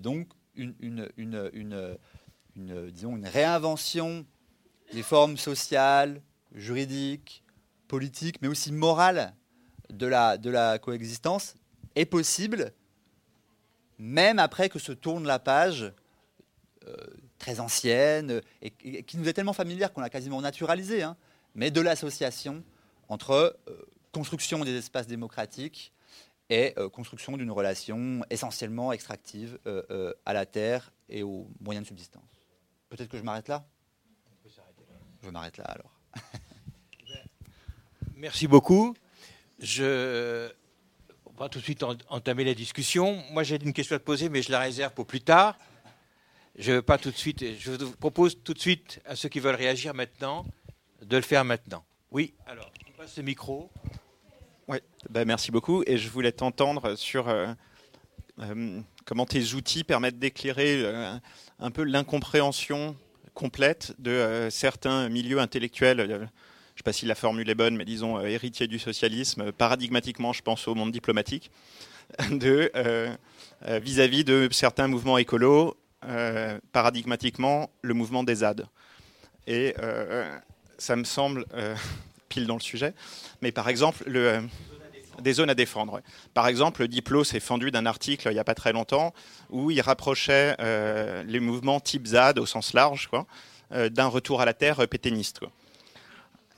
donc, une, réinvention des formes sociales, juridiques, politiques, mais aussi morales de la, de la coexistence est possible, même après que se tourne la page euh, très ancienne et, qui nous est tellement familière qu'on l'a quasiment naturalisé, hein, mais de l'association entre euh, construction des espaces démocratiques et euh, construction d'une relation essentiellement extractive à la terre et aux moyens de subsistance. Peut-être que je m'arrête là? Je m'arrête là alors. Merci beaucoup. Je on va tout de suite entamer la discussion. Moi, j'ai une question à te poser, mais je la réserve pour plus tard. Je veux pas tout de suite. Je vous propose tout de suite à ceux qui veulent réagir maintenant de le faire maintenant. Oui. Alors, on passe le micro. Oui. Ben, merci beaucoup. Et je voulais t'entendre sur euh, euh, comment tes outils permettent d'éclairer euh, un peu l'incompréhension complète de certains milieux intellectuels je ne sais pas si la formule est bonne, mais disons euh, héritier du socialisme, paradigmatiquement, je pense au monde diplomatique, vis-à-vis de certains mouvements écolos, paradigmatiquement le mouvement des ZAD. Et ça me semble pile dans le sujet, mais par exemple le des zones à défendre. Par exemple, Diplo s'est fendu d'un article il n'y a pas très longtemps où il rapprochait les mouvements type ZAD au sens large d'un retour à la terre péténiste.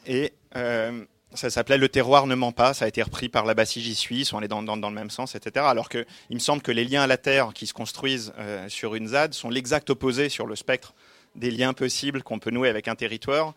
Et euh, ça s'appelait Le terroir ne ment pas. Ça a été repris par la Bassige suisse. On est dans, dans, le même sens, etc. Alors qu'il me semble que les liens à la terre qui se construisent euh, sur une ZAD sont l'exact opposé sur le spectre des liens possibles qu'on peut nouer avec un territoire,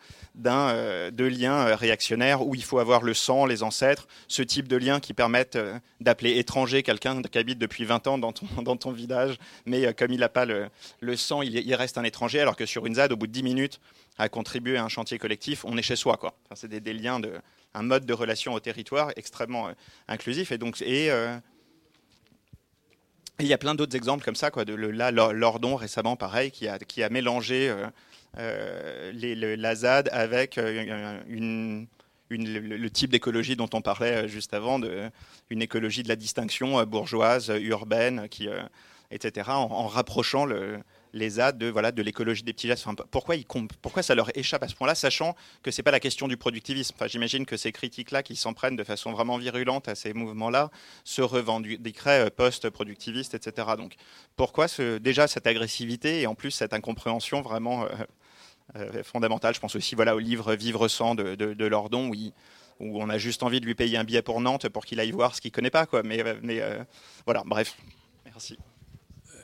euh, de liens euh, réactionnaires où il faut avoir le sang, les ancêtres, ce type de liens qui permettent d'appeler étranger quelqu'un qui habite depuis 20 ans dans ton, dans village, mais comme il n'a pas le, sang, il, reste un étranger, alors que sur une ZAD, au bout de 10 minutes, à contribuer à un chantier collectif, on est chez soi. C'est des, liens, de, un mode de relation au territoire extrêmement inclusif. Et donc, et, il y a plein d'autres exemples comme ça, quoi. De, le, Lordon récemment, pareil, qui a, qui a mélangé euh, euh, les, le, la ZAD avec euh, une, une, le, le, type d'écologie dont on parlait juste avant, de, une écologie de la distinction bourgeoise, urbaine, qui, etc., en, en rapprochant le, les ZAD de, voilà, de l'écologie des petits gestes. Pourquoi, ils, pourquoi ça leur échappe à ce point-là, sachant que ce n'est pas la question du productivisme enfin, J'imagine que ces critiques-là, qui s'en prennent de façon vraiment virulente à ces mouvements-là, se revendiqueraient post-productivistes, etc. Donc pourquoi déjà cette agressivité et en plus cette incompréhension vraiment euh, euh, fondamentale Je pense aussi voilà, au livre Vivre sans de, de, Lordon, où, où on a juste envie de lui payer un billet pour Nantes pour qu'il aille voir ce qu'il connaît pas. Quoi. Mais, mais euh, voilà, bref. Merci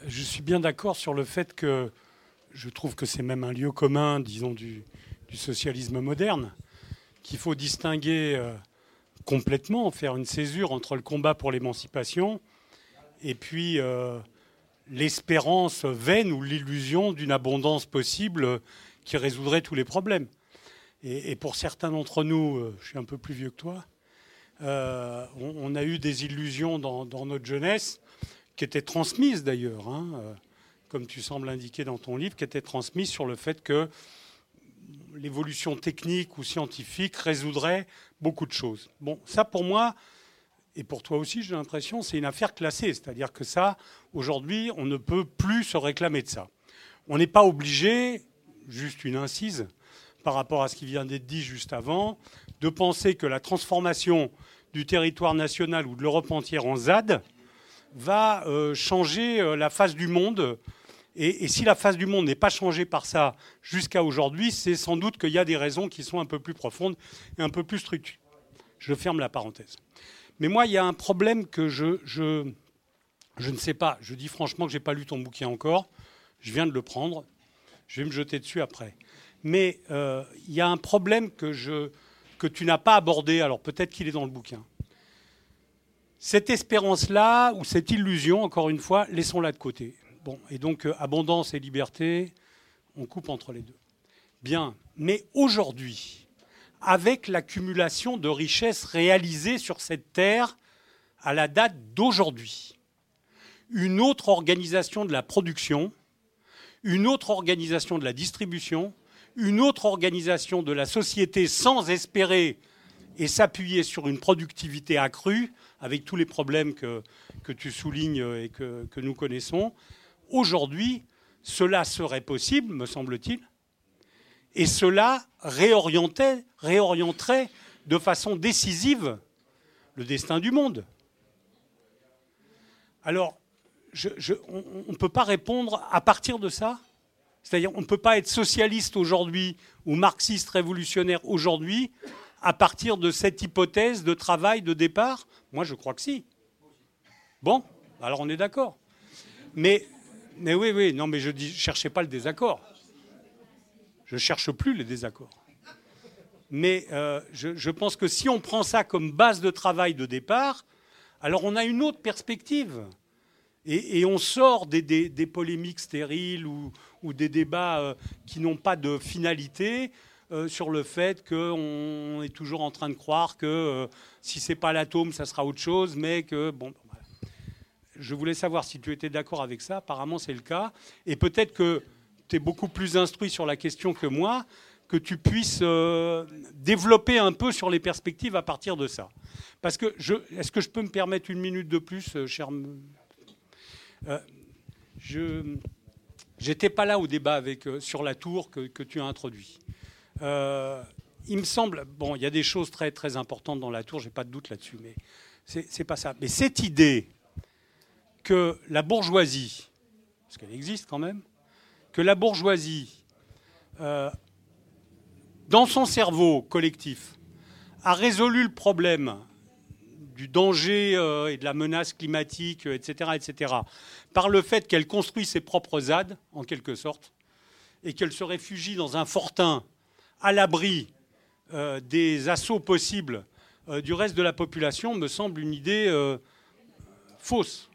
je suis bien d'accord sur le fait que je trouve que c'est même un lieu commun, disons, du, socialisme moderne, qu'il faut distinguer euh, complètement, faire une césure entre le combat pour l'émancipation et puis euh, l'espérance vaine ou l'illusion d'une abondance possible qui résoudrait tous les problèmes. Et, pour certains d'entre nous, euh, je suis un peu plus vieux que toi, on, a eu des illusions dans notre jeunesse qui était transmise d'ailleurs, hein, euh, comme tu sembles indiquer dans ton livre, qui était transmise sur le fait que l'évolution technique ou scientifique résoudrait beaucoup de choses. Bon, ça pour moi, et pour toi aussi, j'ai l'impression, c'est une affaire classée. C'est-à-dire que ça, aujourd'hui, on ne peut plus se réclamer de ça. On n'est pas obligé, juste une incise, par rapport à ce qui vient d'être dit juste avant, de penser que la transformation du territoire national ou de l'Europe entière en ZAD va euh, changer euh, la face du monde. Et, si la face du monde n'est pas changée par ça jusqu'à aujourd'hui, c'est sans doute qu'il y a des raisons qui sont un peu plus profondes et un peu plus structurées. Je ferme la parenthèse. Mais moi, il y a un problème que je, je, je ne sais pas. Je dis franchement que je n'ai pas lu ton bouquin encore. Je viens de le prendre. Je vais me jeter dessus après. Mais euh, il y a un problème que, je, que tu n'as pas abordé. Alors peut-être qu'il est dans le bouquin. Cette espérance-là, ou cette illusion, encore une fois, laissons-la de côté. Bon, et donc, euh, abondance et liberté, on coupe entre les deux. Bien, mais aujourd'hui, avec l'accumulation de richesses réalisées sur cette terre à la date d'aujourd'hui, une autre organisation de la production, une autre organisation de la distribution, une autre organisation de la société sans espérer et s'appuyer sur une productivité accrue, avec tous les problèmes que, que tu soulignes et que, que nous connaissons, aujourd'hui, cela serait possible, me semble-t-il, et cela réorienterait de façon décisive le destin du monde. Alors, on ne peut pas répondre à partir de ça C'est-à-dire, on ne peut pas être socialiste aujourd'hui ou marxiste révolutionnaire aujourd'hui à partir de cette hypothèse de travail de départ Moi, je crois que si. Bon, alors on est d'accord. Mais, mais oui, oui, non, mais je ne cherchais pas le désaccord. Je ne cherche plus les désaccords. Mais euh, je, pense que si on prend ça comme base de travail de départ, alors on a une autre perspective. Et, on sort des, polémiques stériles ou, ou des débats euh, qui n'ont pas de finalité euh, sur le fait qu'on est toujours en train de croire que euh, si c'est pas l'atome, ça sera autre chose, mais que bon. Je voulais savoir si tu étais d'accord avec ça. Apparemment, c'est le cas. Et peut-être que tu es beaucoup plus instruit sur la question que moi, que tu puisses euh, développer un peu sur les perspectives à partir de ça. Parce que est-ce que je peux me permettre une minute de plus, euh, cher Je n'étais pas là au débat avec, sur la tour que, que tu as introduit. Euh, il me semble, bon, il y a des choses très très importantes dans la tour, j'ai pas de doute là-dessus, mais c'est pas ça. Mais cette idée que la bourgeoisie, parce qu'elle existe quand même, que la bourgeoisie, euh, dans son cerveau collectif, a résolu le problème du danger euh, et de la menace climatique, etc., etc., par le fait qu'elle construit ses propres ZAD, en quelque sorte, et qu'elle se réfugie dans un fortin à l'abri euh, des assauts possibles euh, du reste de la population me semble une idée euh, fausse.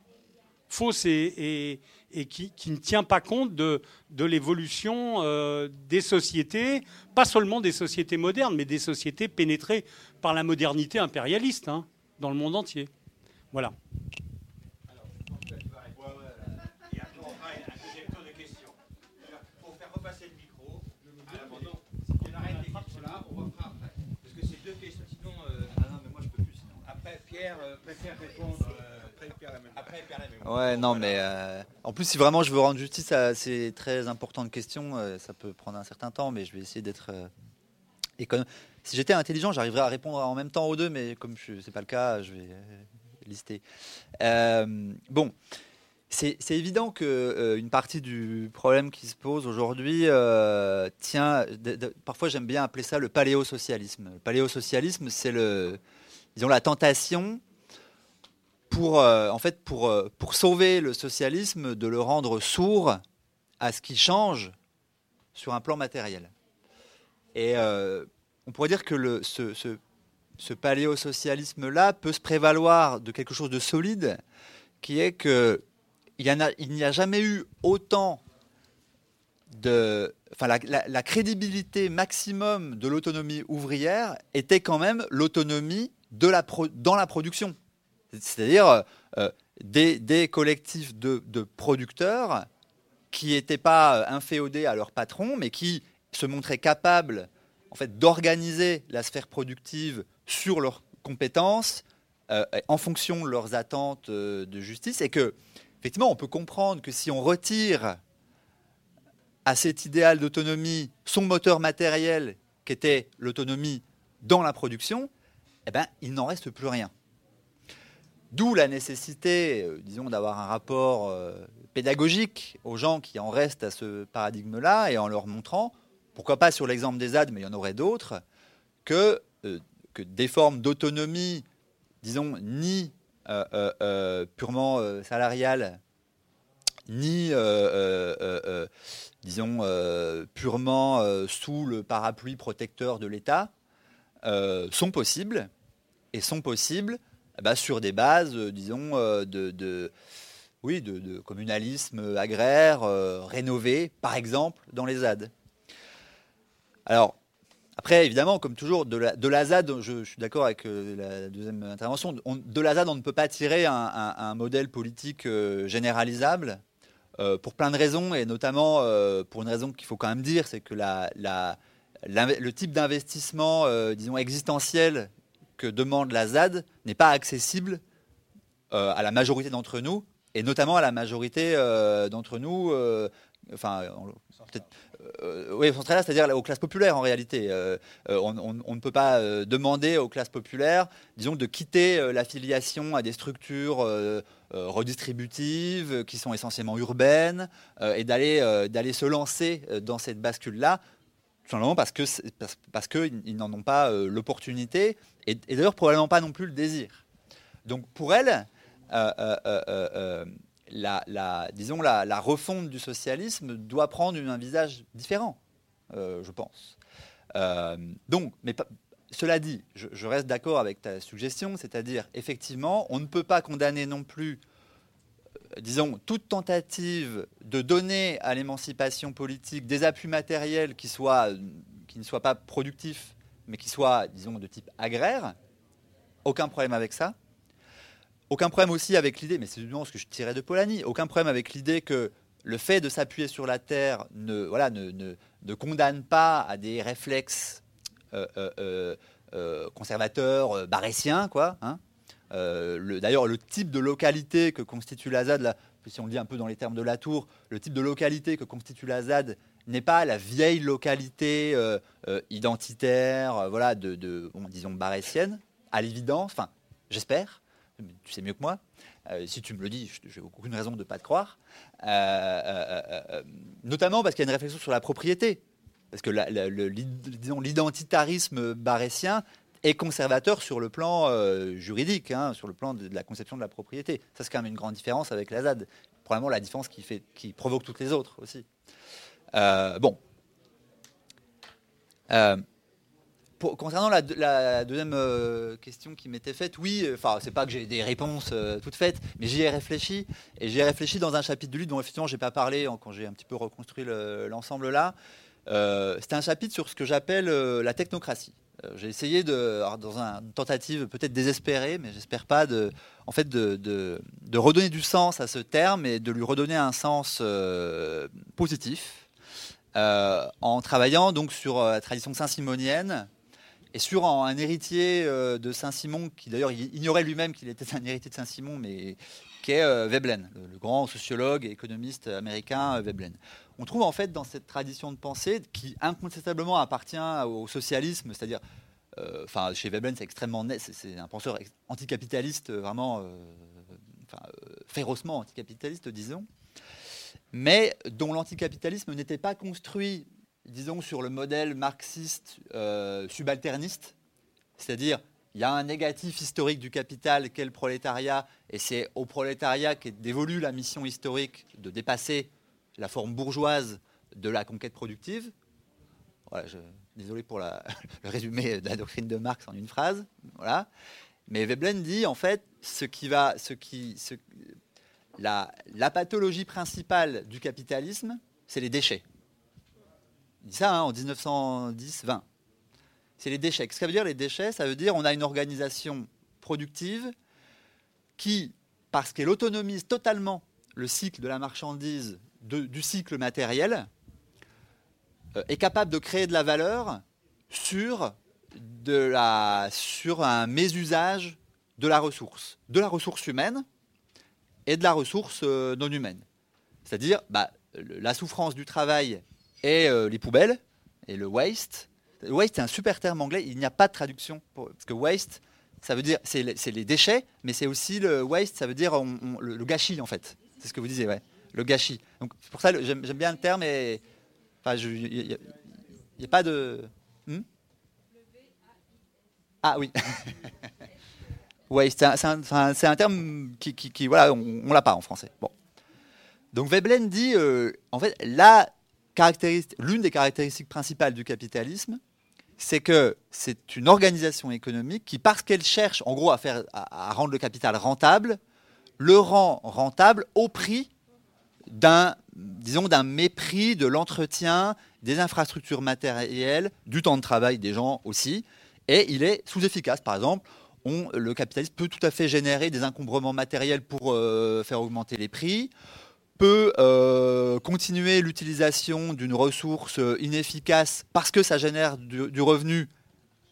Fausse et, qui, ne tient pas compte de, l'évolution des sociétés, pas seulement des sociétés modernes, mais des sociétés pénétrées par la modernité impérialiste hein, dans le monde entier. Voilà. Euh, euh, ouais, non, mais euh, en plus, si vraiment je veux rendre justice à ces très importantes questions, ça peut prendre un certain temps, mais je vais essayer d'être économe. Si j'étais intelligent, j'arriverais à répondre en même temps aux deux, mais comme ce n'est pas le cas, je vais lister. bon. C'est évident qu'une une partie du problème qui se pose aujourd'hui tient. parfois, j'aime bien appeler ça le paléosocialisme. Le paléosocialisme, c'est le, ont la tentation pour, euh, en fait, pour, euh, pour sauver le socialisme, de le rendre sourd à ce qui change sur un plan matériel. Et euh, on pourrait dire que le, ce, ce, ce paléosocialisme-là peut se prévaloir de quelque chose de solide, qui est que il n'y a, a, jamais eu autant de, enfin, la crédibilité maximum de l'autonomie ouvrière était quand même l'autonomie dans la production. C'est-à-dire euh, des, collectifs de, producteurs qui n'étaient pas inféodés à leur patron, mais qui se montraient capables en fait, d'organiser la sphère productive sur leurs compétences, euh, en fonction de leurs attentes euh, de justice, et que, effectivement, on peut comprendre que si on retire à cet idéal d'autonomie son moteur matériel, qui était l'autonomie dans la production, eh ben, il n'en reste plus rien. D'où la nécessité, euh, disons, d'avoir un rapport euh, pédagogique aux gens qui en restent à ce paradigme-là et en leur montrant, pourquoi pas sur l'exemple des ZAD, mais il y en aurait d'autres, que, euh, que des formes d'autonomie, disons, ni purement salariales, ni, disons, purement sous le parapluie protecteur de l'État, sont possibles et sont possibles eh ben, sur des bases, euh, disons, euh, de, oui, de, communalisme agraire euh, rénové, par exemple, dans les ZAD. Alors, après, évidemment, comme toujours, de la, ZAD, je, suis d'accord avec la deuxième intervention, de la ZAD, on ne peut pas tirer un, modèle politique généralisable pour plein de raisons, et notamment pour une raison qu'il faut quand même dire, c'est que le type d'investissement, disons, existentiel que demande la ZAD n'est pas accessible euh, à la majorité d'entre nous, et notamment à la majorité euh, d'entre nous, euh, enfin, peut-être. oui, c'est-à-dire aux classes populaires en réalité. On, ne peut pas demander aux classes populaires, disons, de quitter l'affiliation à des structures redistributives qui sont essentiellement urbaines et d'aller se lancer dans cette bascule-là tout simplement parce que parce, qu'ils n'en ont pas l'opportunité et, d'ailleurs probablement pas non plus le désir. Donc pour elle, euh, euh, euh, la, disons la, refonte du socialisme doit prendre un visage différent, je pense. donc, mais cela dit, je, reste d'accord avec ta suggestion, c'est-à-dire effectivement, on ne peut pas condamner non plus disons, toute tentative de donner à l'émancipation politique des appuis matériels qui, soient, qui ne soient pas productifs mais qui soit, disons, de type agraire. Aucun problème avec ça. Aucun problème aussi avec l'idée, mais c'est justement ce que je tirais de Polanyi, aucun problème avec l'idée que le fait de s'appuyer sur la terre ne, voilà, ne, ne, condamne pas à des réflexes euh, euh, euh, conservateurs, barétiens, quoi. Hein. D'ailleurs, le type de localité que constitue la ZAD, si on le dit un peu dans les termes de la tour, le type de localité que constitue la ZAD n'est pas la vieille localité euh, euh, identitaire, euh, voilà, de, disons barétienne, à l'évidence. Enfin, j'espère. Tu sais mieux que moi. si tu me le dis, j'ai aucune raison de ne pas te croire. notamment parce qu'il y a une réflexion sur la propriété. Parce que l'identitarisme barétien est conservateur sur le plan juridique, hein, sur le plan de, la conception de la propriété. Ça, c'est quand même une grande différence avec la ZAD. Probablement la différence qui provoque toutes les autres aussi. Bon. concernant la, deuxième question qui m'était faite, oui, enfin, c'est pas que j'ai des réponses toutes faites, mais j'y ai réfléchi. Et j'y ai réfléchi dans un chapitre du livre dont effectivement j'ai pas parlé quand j'ai un petit peu reconstruit l'ensemble là. C'était un chapitre sur ce que j'appelle la technocratie. Euh, j'ai essayé de, dans une tentative peut-être désespérée, mais j'espère pas, de, en fait, de, de, redonner du sens à ce terme et de lui redonner un sens euh, positif, euh, en travaillant donc sur la tradition saint-simonienne et sur un héritier de Saint-Simon qui d'ailleurs ignorait lui-même qu'il était un héritier de Saint-Simon, mais qui est Veblen, le, grand sociologue et économiste américain Veblen. On trouve en fait dans cette tradition de pensée qui incontestablement appartient au socialisme, c'est-à-dire, euh, chez Veblen c'est extrêmement net, c'est un penseur anticapitaliste vraiment, euh, euh, férocement anticapitaliste disons, mais dont l'anticapitalisme n'était pas construit, disons, sur le modèle marxiste subalterniste, c'est-à-dire il y a un négatif historique du capital qu'est le prolétariat, et c'est au prolétariat qu'est dévolue la mission historique de dépasser la forme bourgeoise de la conquête productive. désolé pour le résumé de la doctrine de Marx en une phrase. Voilà. Mais Veblen dit en fait ce qui va, ce qui, la, pathologie principale du capitalisme, c'est les déchets. Il dit ça hein, en 1910-20. C'est les déchets. Ce que ça veut dire les déchets? Ça veut dire on a une organisation productive qui, parce qu'elle autonomise totalement le cycle de la marchandise du cycle matériel euh, est capable de créer de la valeur sur un mésusage de la ressource, de la ressource humaine et de la ressource euh, non humaine. C'est-à-dire bah, la souffrance du travail et euh, les poubelles et le waste. Le waste c'est un super terme anglais, il n'y a pas de traduction parce que waste ça veut dire c'est les, déchets, mais c'est aussi le waste, ça veut dire le, gâchis en fait. C'est ce que vous disiez, ouais le gâchis. Donc pour ça que j'aime bien le terme et il n'y a, pas de hmm? Ah oui. oui, c'est un, terme qui, voilà, on, l'a pas en français. Donc Veblen dit, euh, en fait, l'une des caractéristiques principales du capitalisme, c'est que c'est une organisation économique qui, parce qu'elle cherche, en gros, à, faire, rendre le capital rentable, le rend rentable au prix d'un disons d'un mépris de l'entretien des infrastructures matérielles, du temps de travail des gens aussi, et il est sous-efficace. Par exemple, le capitalisme peut tout à fait générer des encombrements matériels pour euh, faire augmenter les prix, peut euh, continuer l'utilisation d'une ressource inefficace parce que ça génère du, revenu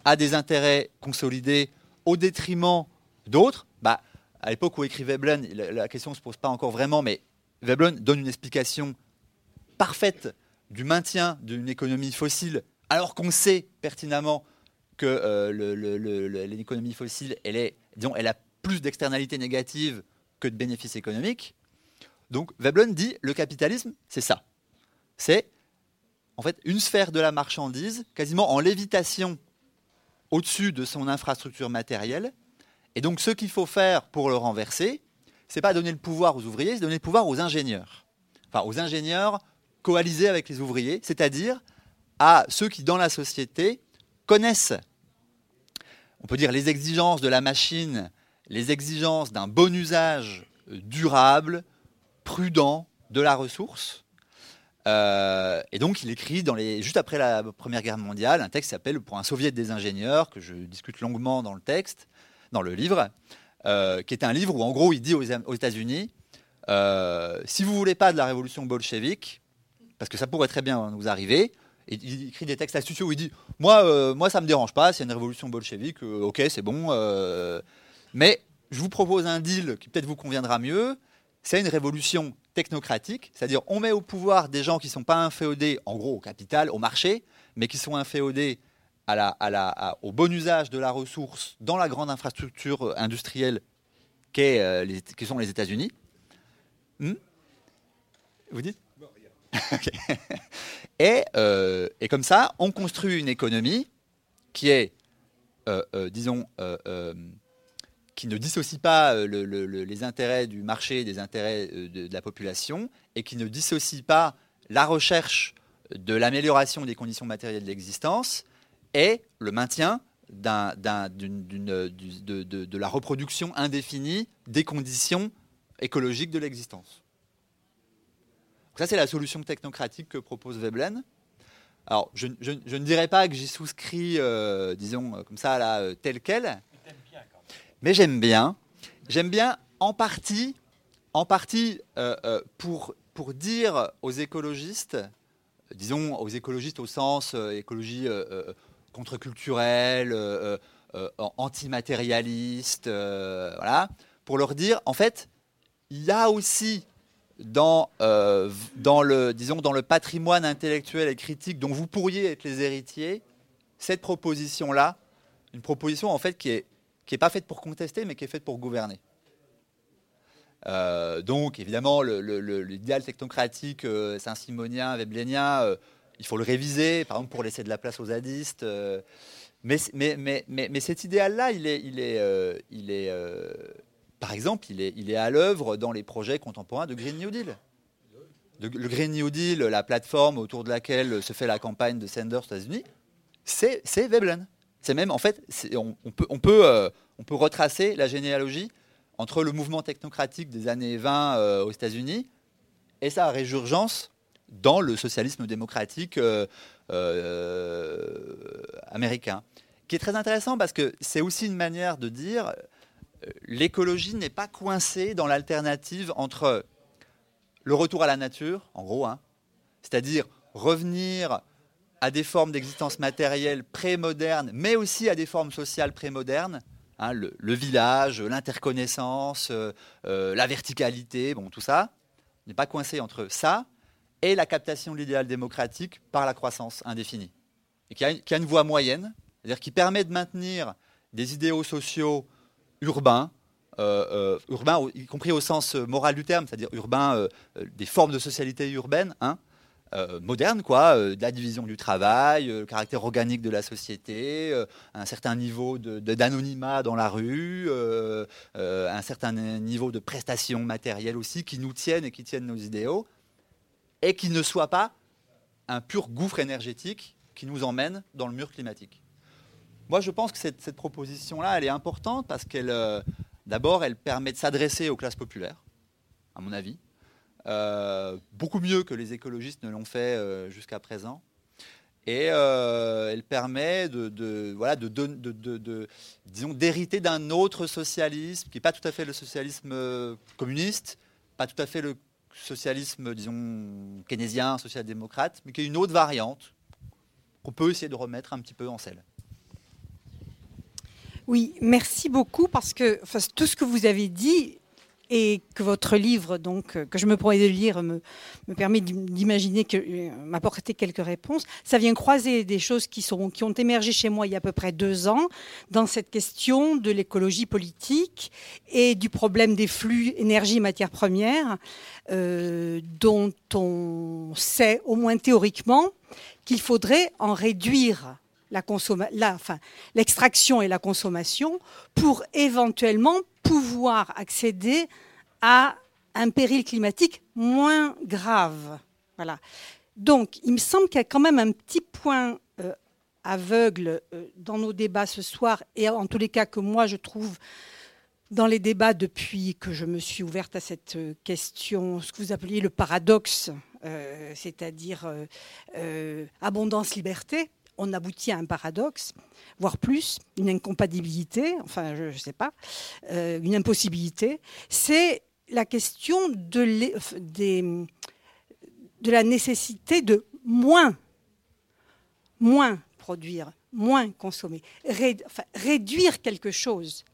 à des intérêts consolidés au détriment d'autres. Bah, à l'époque où écrivait Veblen, la, la question ne se pose pas encore vraiment, mais Veblen donne une explication parfaite du maintien d'une économie fossile, alors qu'on sait pertinemment que euh, l'économie fossile, elle, est, disons, elle a plus d'externalités négatives que de bénéfices économiques. Donc Veblen dit le capitalisme, c'est ça. C'est en fait une sphère de la marchandise quasiment en lévitation au-dessus de son infrastructure matérielle. Et donc ce qu'il faut faire pour le renverser, c'est pas donner le pouvoir aux ouvriers, c'est donner le pouvoir aux ingénieurs. Enfin, aux ingénieurs coalisés avec les ouvriers, c'est-à-dire à ceux qui, dans la société, connaissent, on peut dire, les exigences de la machine, les exigences d'un bon usage durable, prudent de la ressource. Euh, et donc, il écrit juste après la Première Guerre mondiale un texte qui s'appelle Pour un soviet des ingénieurs, que je discute longuement dans le texte, dans le livre, euh, qui est un livre où en gros il dit aux, États-Unis euh, si vous voulez pas de la révolution bolchevique, parce que ça pourrait très bien nous arriver, il écrit des textes astucieux où il dit moi, euh, moi ça me dérange pas, c'est une révolution bolchevique, ok c'est bon, mais je vous propose un deal qui peut-être vous conviendra mieux. C'est une révolution technocratique, c'est-à-dire on met au pouvoir des gens qui ne sont pas inféodés, en gros au capital, au marché, mais qui sont inféodés au bon usage de la ressource dans la grande infrastructure industrielle euh, qui sont les États-Unis. Hmm? Vous dites? euh, et, comme ça, on construit une économie qui euh, qui ne dissocie pas les intérêts du marché des intérêts de, la population et qui ne dissocie pas la recherche de l'amélioration des conditions matérielles d'existence et le maintien de, de- de la reproduction indéfinie des conditions écologiques de l'existence. Donc Ça, c'est la solution technocratique que propose Veblen. Alors, je, je- je ne dirais pas que j'y souscris, euh, disons, euh, comme ça, là, euh, tel quel. Mais j'aime bien. J'aime bien en partie, en partie euh, pour, pour dire aux écologistes, disons aux écologistes au sens écologie contre-culturelle, antimatérialiste, voilà, pour leur dire, en fait, il y a aussi dans, euh, dans, le, patrimoine intellectuel et critique dont vous pourriez être les héritiers, cette proposition-là, une proposition en fait qui est, qui est pas faite pour contester, mais qui est faite pour gouverner. Euh, donc, évidemment, l'idéal technocratique euh, saint-simonien, veblenien, euh, il faut le réviser, par exemple, pour laisser de la place aux zadistes. mais, cet idéal-là, il est, par exemple, il est, à l'œuvre dans les projets contemporains de Green New Deal. De- le Green New Deal, la plateforme autour de laquelle se fait la campagne de Sanders aux États-Unis, c'est Veblen. C'est même, en fait, euh, on peut retracer la généalogie entre le mouvement technocratique des années 20 euh, aux États-Unis et sa résurgence dans le socialisme démocratique euh, euh, américain. Qui est très intéressant parce que c'est aussi une manière de dire l'écologie n'est pas coincée dans l'alternative entre le retour à la nature, en gros, hein, c'est-à-dire revenir à des formes d'existence matérielle pré-modernes, mais aussi à des formes sociales pré-modernes, hein, le, village, l'interconnaissance, euh, euh, la verticalité, bon, tout ça, n'est pas coincé entre ça et la captation de l'idéal démocratique par la croissance indéfinie. Et qui a, qui a une voie moyenne, c'est-à-dire qui permet de maintenir des idéaux sociaux urbains, euh, euh, urbains, au- y compris au sens moral du terme, c'est-à-dire urbains, euh, des formes de socialité urbaine, hein, moderne, quoi, de la division du travail, le caractère organique de la société, un certain niveau de- de- d'anonymat dans la rue, un certain niveau de prestations matérielles aussi qui nous tiennent et qui tiennent nos idéaux, et qui ne soit pas un pur gouffre énergétique qui nous emmène dans le mur climatique. Moi, je pense que cette, proposition-là, elle est importante parce qu'elle, euh, d'abord, elle permet de s'adresser aux classes populaires, à mon avis, euh, beaucoup mieux que les écologistes ne l'ont fait euh, jusqu'à présent. Et elle permet de, voilà, de, disons, d'hériter d'un autre socialisme qui n'est pas tout à fait le socialisme communiste, pas tout à fait le socialisme, disons, keynésien, social-démocrate, mais qui est une autre variante qu'on peut essayer de remettre un petit peu en selle. Oui, merci beaucoup parce que tout ce que vous avez dit et que votre livre, donc, euh, que je me pourrais de lire, me, me permet d'im- d'imaginer que euh, m'apporter quelques réponses. Ça vient croiser des choses qui, sont, qui ont émergé chez moi il y a à peu près deux ans dans cette question de l'écologie politique et du problème des flux énergie-matières premières, euh, dont on sait, au moins théoriquement, qu'il faudrait en réduire la l'extraction et la consommation pour éventuellement pouvoir accéder à un péril climatique moins grave. Voilà. Donc, il me semble qu'il y a quand même un petit point euh, aveugle euh, dans nos débats ce soir, et en tous les cas que moi je trouve dans les débats depuis que je me suis ouverte à cette euh, question, ce que vous appeliez le paradoxe, c'est-à-dire abondance-liberté, on aboutit à un paradoxe, voire plus, une incompatibilité, enfin je ne sais pas, euh, une impossibilité, c'est la question des, de la nécessité de moins, moins produire, moins consommer, réduire quelque chose.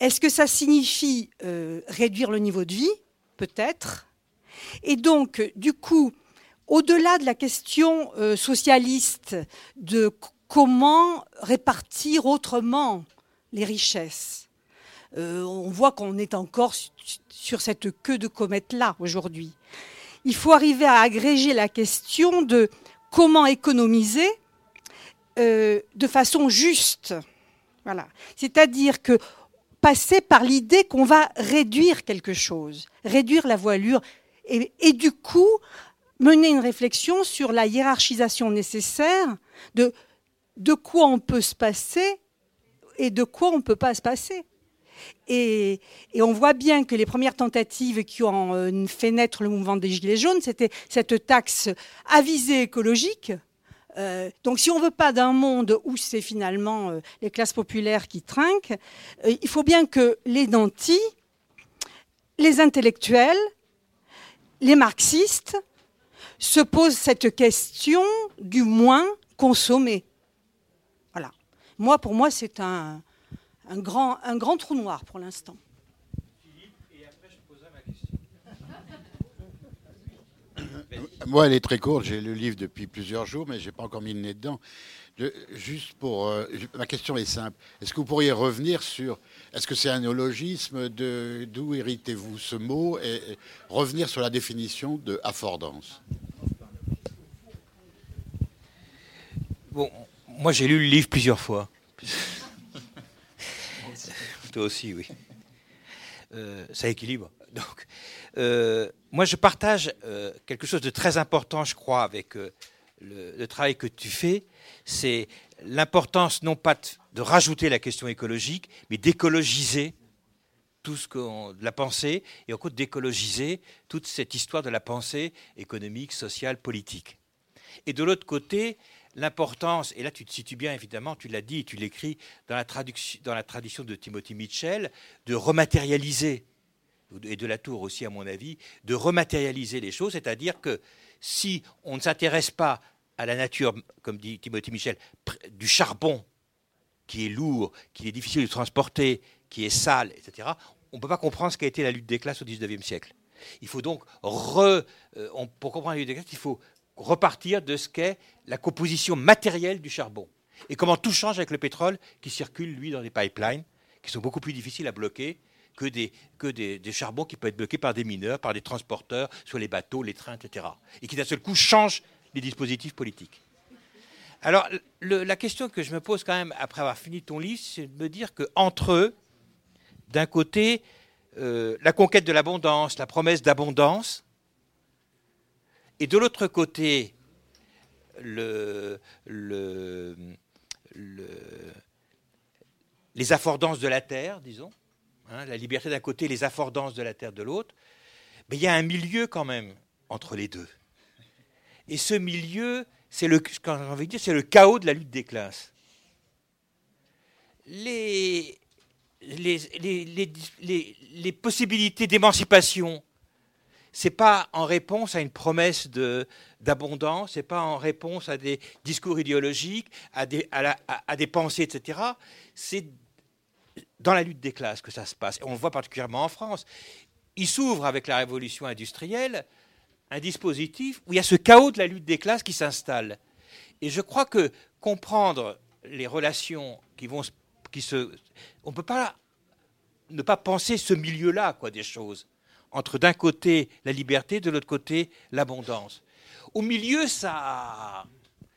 Est-ce que ça signifie euh, réduire le niveau de vie? Peut-être. Et donc, euh, du coup, au-delà de la question euh, socialiste de comment répartir autrement les richesses, euh, on voit qu'on est encore su- sur cette queue de comète-là aujourd'hui. Il faut arriver à agréger la question de comment économiser euh, de façon juste. Voilà. C'est-à-dire que passer par l'idée qu'on va réduire quelque chose, réduire la voilure, et du coup mener une réflexion sur la hiérarchisation nécessaire de de quoi on peut se passer et de quoi on ne peut pas se passer. Et, on voit bien que les premières tentatives qui ont euh, fait naître le mouvement des Gilets jaunes, c'était cette taxe avisée écologique. Euh, donc si on ne veut pas d'un monde où c'est finalement euh, les classes populaires qui trinquent, il faut bien que les nantis, les intellectuels, les marxistes se posent cette question du moins consommer. Moi, pour moi, c'est un, grand, un grand trou noir pour l'instant. Moi, elle est très courte. J'ai le livre depuis plusieurs jours, mais je n'ai pas encore mis le nez dedans. Juste pour. Euh, ma question est simple. Est-ce que vous pourriez revenir sur. Est-ce que c'est un néologisme D'où héritez-vous ce mot et, revenir sur la définition de affordance? Bon, moi, j'ai lu le livre plusieurs fois. Toi aussi, oui. Euh, ça équilibre. Donc, euh, moi, je partage euh, quelque chose de très important, je crois, avec le, travail que tu fais. C'est l'importance, non pas de, rajouter la question écologique, mais d'écologiser tout ce qu'on, de la pensée, et en d'écologiser toute cette histoire de la pensée économique, sociale, politique. Et de l'autre côté, l'importance, et là tu te situes bien évidemment, tu l'as dit, tu l'écris dans dans la tradition de Timothy Mitchell, de rematérialiser, et de la tour aussi à mon avis, de rematérialiser les choses, c'est-à-dire que si on ne s'intéresse pas à la nature, comme dit Timothy Mitchell, du charbon, qui est lourd, qui est difficile de transporter, qui est sale, etc., on ne peut pas comprendre ce qu'a été la lutte des classes au XIXe siècle. Il faut donc, re, euh, pour comprendre la lutte des classes, il faut repartir de ce qu'est la composition matérielle du charbon. Et comment tout change avec le pétrole qui circule, lui, dans des pipelines qui sont beaucoup plus difficiles à bloquer que des, que des, charbons qui peuvent être bloqués par des mineurs, par des transporteurs, sur les bateaux, les trains, etc. Et qui d'un seul coup changent dispositifs politiques. Alors, la question que je me pose quand même après avoir fini ton livre, c'est de me dire qu'entre eux, d'un côté, euh, la conquête de l'abondance, la promesse d'abondance, et de l'autre côté, le, les affordances de la terre, disons, hein, la liberté d'un côté, les affordances de la terre de l'autre, mais il y a un milieu quand même entre les deux. Et ce milieu, c'est le, c'est le chaos de la lutte des classes. Les, les, les possibilités d'émancipation c'est pas en réponse à une promesse d'abondance, c'est pas en réponse à des discours idéologiques, à des, à, des pensées, etc. C'est dans la lutte des classes que ça se passe. on le voit particulièrement en France. Il s'ouvre avec la révolution industrielle un dispositif où il y a ce chaos de la lutte des classes qui s'installe. Et je crois que comprendre les relations qui vont qui se on peut pas ne pas penser ce milieu-là quoi des choses entre d'un côté la liberté, de l'autre côté l'abondance. Au milieu, ça,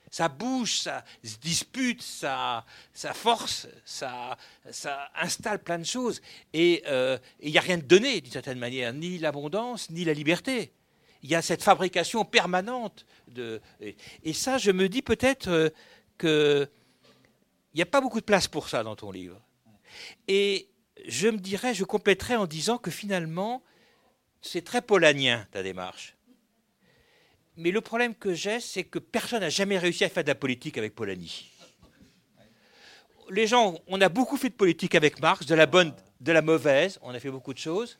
ça bouge, ça se dispute, ça, ça force, ça, ça installe plein de choses. Et euh, il n'y a rien de donné, d'une certaine manière, ni l'abondance, ni la liberté. Il y a cette fabrication permanente. De, et, ça, je me dis peut-être euh, qu'il n'y a pas beaucoup de place pour ça dans ton livre. Et je me dirais, je compléterais en disant que finalement, c'est très polanien, ta démarche. Mais le problème que j'ai, c'est que personne n'a jamais réussi à faire de la politique avec Polanyi. Les gens, on a beaucoup fait de politique avec Marx, de la bonne, de la mauvaise, on a fait beaucoup de choses.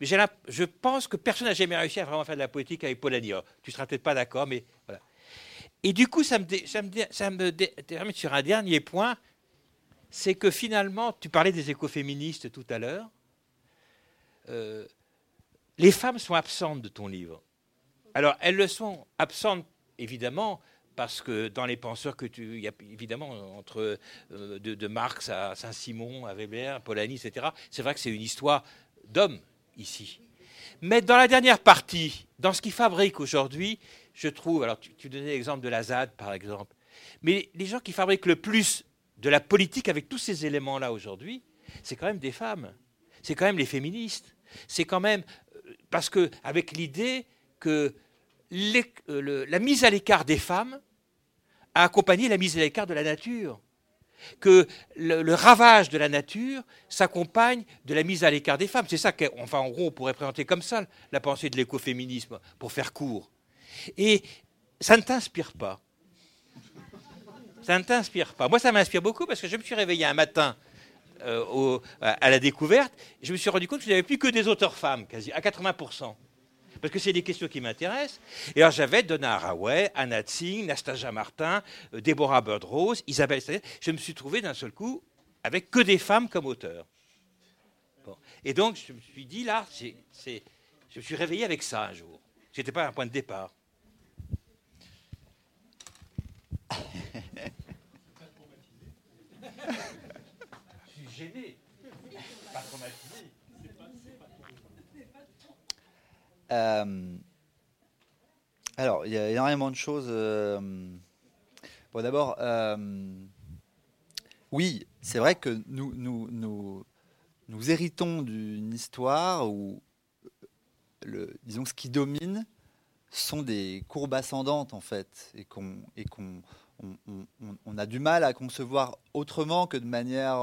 Mais je pense que personne n'a jamais réussi à vraiment faire de la politique avec Polanyi. Tu tu seras peut-être pas d'accord, mais voilà. Et du coup, ça me, termine sur un dernier point, c'est que finalement, tu parlais des écoféministes tout à l'heure. Euh, les femmes sont absentes de ton livre. Alors, elles le sont absentes, évidemment, parce que dans les penseurs que tu. Y a évidemment entre euh, de, Marx à Saint-Simon, à Weber, à Polanyi, etc. C'est vrai que c'est une histoire d'hommes ici. Mais dans la dernière partie, dans ce qui fabrique aujourd'hui, je trouve. Alors, tu, donnais l'exemple de la ZAD, par exemple. Mais les gens qui fabriquent le plus de la politique avec tous ces éléments-là aujourd'hui, c'est quand même des femmes. C'est quand même les féministes. C'est quand même parce que avec l'idée que euh, la mise à l'écart des femmes a accompagné la mise à l'écart de la nature. Que le, ravage de la nature s'accompagne de la mise à l'écart des femmes. C'est ça qu'enfin, en gros, on pourrait présenter comme ça la pensée de l'écoféminisme, pour faire court. Et ça ne t'inspire pas. Ça ne t'inspire pas. Moi, ça m'inspire beaucoup parce que je me suis réveillé un matin euh, à la découverte. Je me suis rendu compte qu'il n'y avait plus que des auteurs femmes, quasi, à 80%. Parce que c'est des questions qui m'intéressent. Et alors j'avais Donna Haraway, Anna Tsing, Nastasia Martin, euh, Deborah Bird-Rose, Isabelle Stadler. Je me suis trouvé d'un seul coup avec que des femmes comme auteurs. Bon. Et donc je me suis dit, là, je me suis réveillé avec ça un jour. Ce n'était pas un point de départ. Je suis gêné. Pas traumatisé. Euh, alors, il y a énormément de choses. euh, Bon, d'abord, euh, oui, c'est vrai que nous, nous, nous, héritons d'une histoire où, disons, ce qui domine sont des courbes ascendantes, en fait, et qu'on qu'on on, a du mal à concevoir autrement que de manière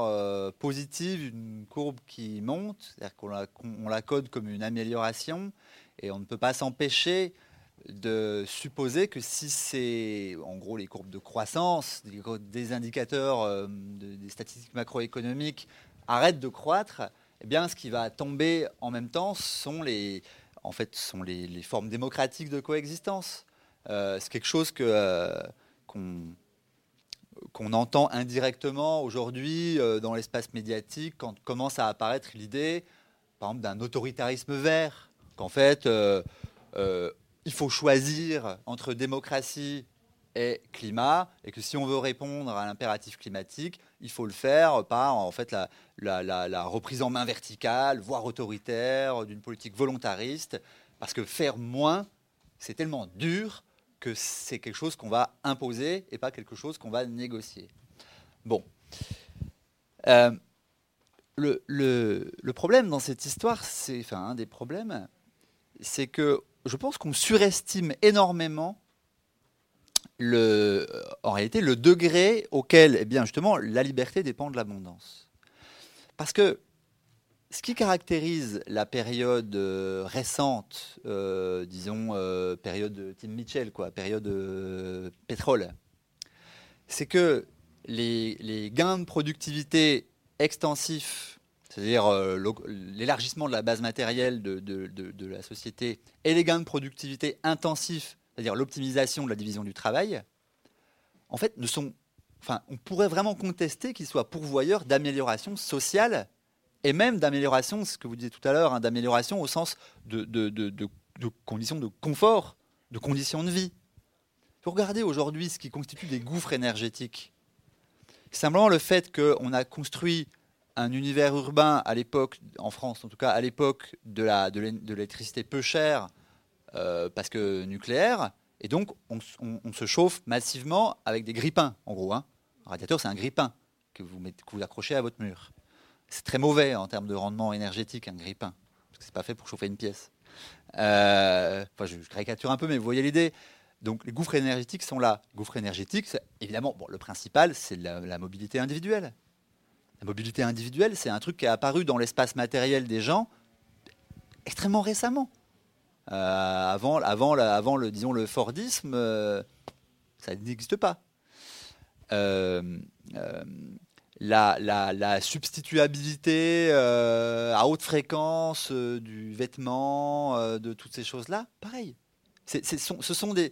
positive une courbe qui monte, c'est-à-dire qu'on la, qu'on- on la code comme une amélioration, et on ne peut pas s'empêcher de supposer que si c'est en gros les courbes de croissance, des, indicateurs, euh, de- des statistiques macroéconomiques arrêtent de croître, eh bien ce qui va tomber en même temps sont les, en fait, sont les, formes démocratiques de coexistence. Euh, c'est quelque chose euh, qu'on, qu'on entend indirectement aujourd'hui dans l'espace médiatique quand commence à apparaître l'idée, par exemple, d'un autoritarisme vert, qu'en fait, euh, euh, il faut choisir entre démocratie et climat, et que si on veut répondre à l'impératif climatique, il faut le faire par en fait la, reprise en main verticale, voire autoritaire, d'une politique volontariste, parce que faire moins, c'est tellement dur que c'est quelque chose qu'on va imposer et pas quelque chose qu'on va négocier. Bon. Euh, le problème dans cette histoire, c'est, enfin, un des problèmes, c'est que je pense qu'on surestime énormément le, réalité le degré auquel, eh bien, justement, la liberté dépend de l'abondance. Parce que ce qui caractérise la période euh, récente, euh, disons euh, période de Tim Mitchell, quoi, période euh, pétrole, c'est que les gains de productivité extensifs, c'est-à-dire euh, l'élargissement de la base matérielle de, de- de- la société, et les gains de productivité intensifs, c'est-à-dire l'optimisation de la division du travail, en fait, ne sont, enfin, on pourrait vraiment contester qu'ils soient pourvoyeurs d'amélioration sociale et même d'amélioration, ce que vous disiez tout à l'heure, hein, d'amélioration au sens de conditions de confort, de conditions de vie. Vous regardez aujourd'hui ce qui constitue des gouffres énergétiques. Simplement le fait qu'on a construit un univers urbain à l'époque, en France en tout cas, à l'époque de l'électricité peu chère, euh, parce que nucléaire, et donc on, se chauffe massivement avec des grippins, en gros. hein. Un radiateur, c'est un grippin que vous, accrochez à votre mur. C'est très mauvais en termes de rendement énergétique, un grippin, parce que c'est pas fait pour chauffer une pièce. Euh, enfin, je, caricature un peu, mais vous voyez l'idée. Donc les gouffres énergétiques sont là. Gouffres énergétiques, évidemment, bon, le principal, c'est la mobilité individuelle. La mobilité individuelle, c'est un truc qui est apparu dans l'espace matériel des gens extrêmement récemment. Euh, avant, avant, avant le, disons, le Fordisme, euh, ça n'existe pas. Euh, la, substituabilité à haute fréquence du vêtement, de toutes ces choses-là, pareil. Ce sont des,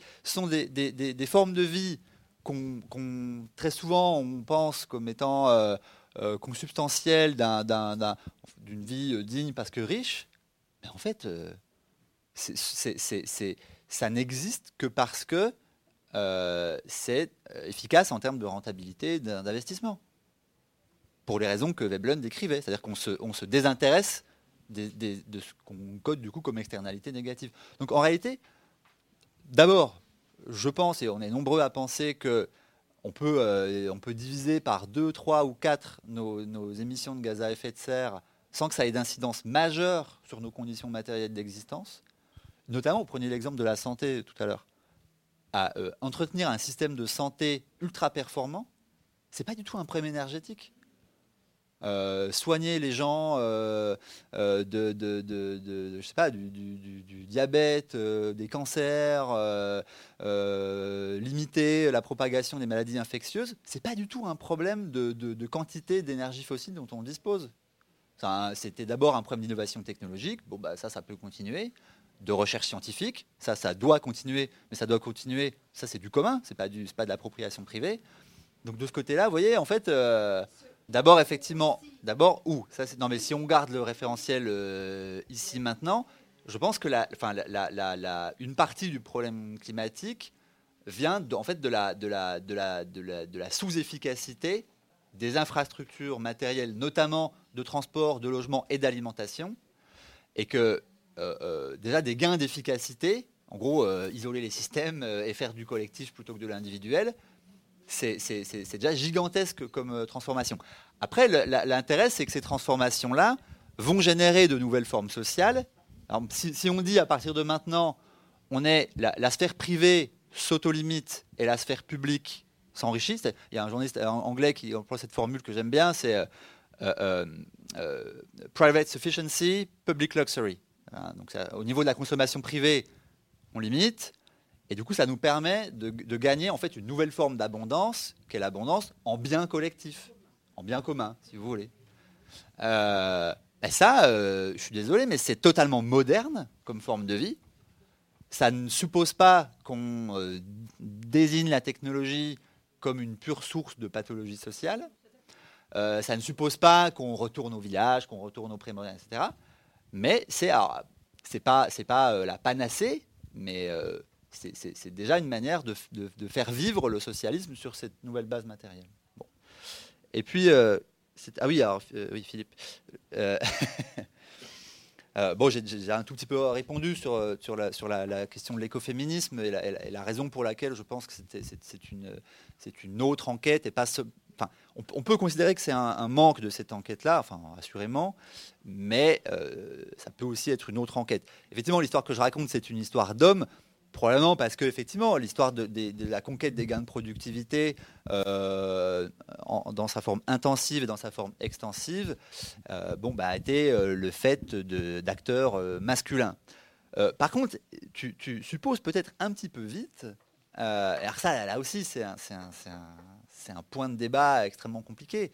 formes de vie qu'on, qu'on- très souvent on pense comme étant euh, d'un- d'une vie euh, digne parce que riche. Mais en fait, euh, ça n'existe que parce que euh, c'est efficace en termes de rentabilité d'investissement. Pour les raisons que Veblen décrivait. C'est-à-dire qu'on se, désintéresse de ce qu'on code du coup comme externalité négative. Donc en réalité, d'abord, je pense, et on est nombreux à penser que on peut, euh, on peut diviser par 2, 3 ou 4 nos, émissions de gaz à effet de serre sans que ça ait d'incidence majeure sur nos conditions matérielles d'existence. notamment, vous preniez l'exemple de la santé tout à l'heure, à entretenir un système de santé ultra performant, c'est pas du tout un problème énergétique. Euh, soigner les gens euh, euh, du, diabète, des cancers, limiter la propagation des maladies infectieuses, c'est pas du tout un problème de, quantité d'énergie fossile dont on dispose. C'était d'abord un problème d'innovation technologique. Bah, ça, ça peut continuer. De recherche scientifique, ça, ça doit continuer, mais ça doit continuer. Ça, c'est du commun, c'est pas, pas de l'appropriation privée. Donc de ce côté-là, vous voyez, en fait, D'abord, effectivement, d'abord, où? Si on garde le référentiel euh, ici maintenant, je pense que une partie du problème climatique vient de, en fait de la, sous-efficacité des infrastructures matérielles, notamment de transport, de logement et d'alimentation, et que euh, euh, déjà des gains d'efficacité, en gros, isoler les systèmes et faire du collectif plutôt que de l'individuel, c'est déjà gigantesque comme euh, transformation. Après, l'intérêt, c'est que ces transformations-là vont générer de nouvelles formes sociales. si, on dit à partir de maintenant, on est la, sphère privée s'auto-limite et la sphère publique s'enrichit. Il y a un journaliste anglais qui emploie cette formule que j'aime bien, c'est euh, euh, private sufficiency, public luxury. Hein, donc au niveau de la consommation privée, on limite. Et du coup, ça nous permet de, gagner en fait une nouvelle forme d'abondance, qui est l'abondance en bien collectif, en bien commun, si vous voulez. Euh, ça, euh, je suis désolé, mais c'est totalement moderne comme forme de vie. Ça ne suppose pas qu'on euh, désigne la technologie comme une pure source de pathologie sociale. ça ne suppose pas qu'on retourne au village, qu'on retourne au prémodernes, etc. Mais c'est c'est pas pas la panacée, mais c'est déjà une manière de, faire vivre le socialisme sur cette nouvelle base matérielle. Et puis, euh, ah oui, euh, oui, Philippe. Euh, bon, j'ai un tout petit peu répondu sur, la, question de l'écoféminisme et, la, raison pour laquelle je pense que c'est une, une autre enquête et pas Enfin, on, peut considérer que c'est un, manque de cette enquête-là, enfin assurément, mais ça peut aussi être une autre enquête. Effectivement, l'histoire que je raconte, c'est une histoire d'homme. Probablement parce que effectivement l'histoire de, la conquête des gains de productivité euh, dans sa forme intensive et dans sa forme extensive, euh, bon bah a été euh, le fait d'acteurs masculins. par contre, tu, supposes peut-être un petit peu vite. alors ça, là aussi, c'est un, un, point de débat extrêmement compliqué.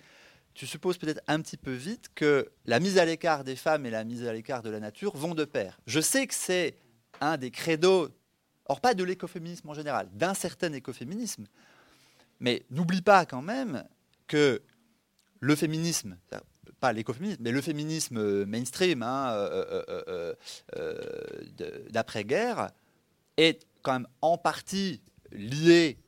Tu supposes peut-être un petit peu vite que la mise à l'écart des femmes et la mise à l'écart de la nature vont de pair. Je sais que c'est un des credos Or, pas de l'écoféminisme en général, d'un certain écoféminisme. Mais n'oublie pas quand même que le féminisme, pas l'écoféminisme, mais le féminisme mainstream hein, euh, euh, euh, d'après-guerre est quand même en partie lié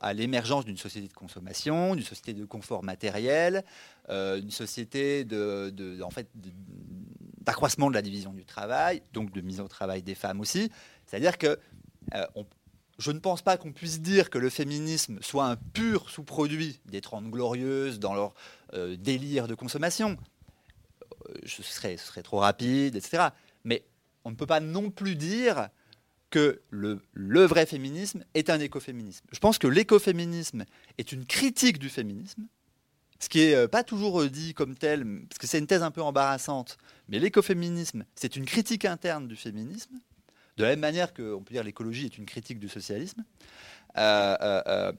à l'émergence d'une société de consommation, d'une société de confort matériel, d'une société de, en fait, d'accroissement de la division du travail, donc de mise au travail des femmes aussi. C'est-à-dire que euh, je ne pense pas qu'on puisse dire que le féminisme soit un pur sous-produit des Trente Glorieuses dans leur euh, délire de consommation. Euh, ce, serait, trop rapide, etc. Mais on ne peut pas non plus dire que le, le, vrai féminisme est un écoféminisme. Je pense que l'écoféminisme est une critique du féminisme, ce qui n'est pas toujours dit comme tel, parce que c'est une thèse un peu embarrassante, mais l'écoféminisme, c'est une critique interne du féminisme, de la même manière qu'on peut dire l'écologie est une critique du socialisme. Euh, euh, euh,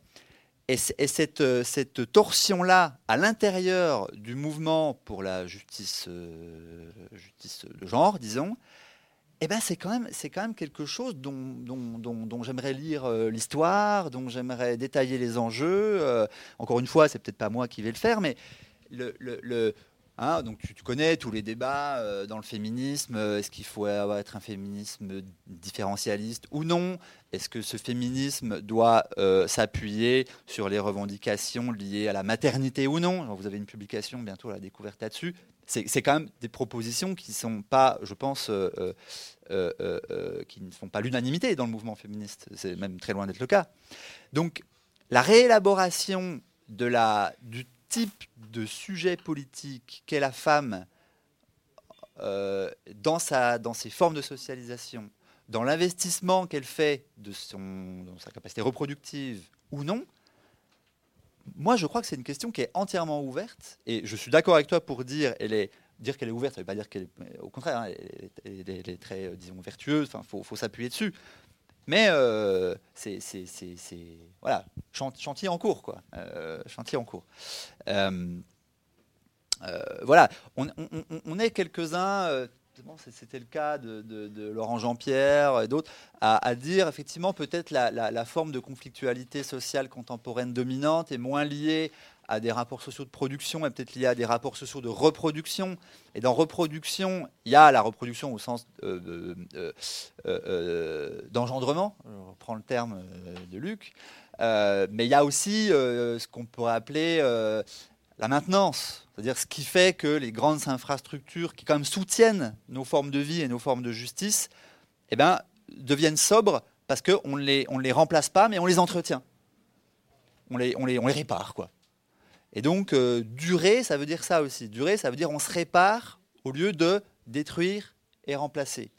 et, cette, torsion-là, à l'intérieur du mouvement pour la justice, de genre, disons, eh ben c'est quand, même, quelque chose dont, j'aimerais lire l'histoire, dont j'aimerais détailler les enjeux. encore une fois, c'est peut-être pas moi qui vais le faire, mais le Hein, donc tu, connais tous les débats euh, dans le féminisme. Euh, est-ce qu'il faut être un féminisme différentialiste ou non? Est-ce que ce féminisme doit euh, s'appuyer sur les revendications liées à la maternité ou non? Vous avez une publication bientôt à la découverte là-dessus. C'est quand même des propositions qui ne sont pas, je pense, qui ne font pas l'unanimité dans le mouvement féministe. C'est même très loin d'être le cas. Donc la réélaboration de la, du type de sujet politique qu'est la femme euh, dans, sa, dans ses formes de socialisation, dans l'investissement qu'elle fait de son, dans sa capacité reproductive ou non, moi je crois que c'est une question qui est entièrement ouverte. Et je suis d'accord avec toi pour dire est dire qu'elle est ouverte, ça ne veut pas dire qu'elle est. Au contraire, hein, elle, est, très, euh, disons, vertueuse. Enfin, faut, faut s'appuyer dessus. Mais euh, c'est, voilà, chantier en cours, quoi. Euh, chantier en cours. Euh, voilà, on, est quelques-uns c'était le cas de, Laurent Jean-Pierre et d'autres, à, dire effectivement peut-être la, la, forme de conflictualité sociale contemporaine dominante est moins liée à des rapports sociaux de production, est peut-être liée à des rapports sociaux de reproduction. Et dans reproduction, il y a la reproduction au sens euh, euh, euh, d'engendrement, je reprends le terme de Luc, mais il y a aussi ce qu'on pourrait appeler la maintenance, c'est-à-dire ce qui fait que les grandes infrastructures qui quand même soutiennent nos formes de vie et nos formes de justice, eh ben, deviennent sobres parce qu'on ne les, on les remplace pas, mais on les entretient. On les, on les, on les répare, quoi. Et donc, euh, durer, ça veut dire ça aussi. Durer, ça veut dire on se répare au lieu de détruire et remplacer.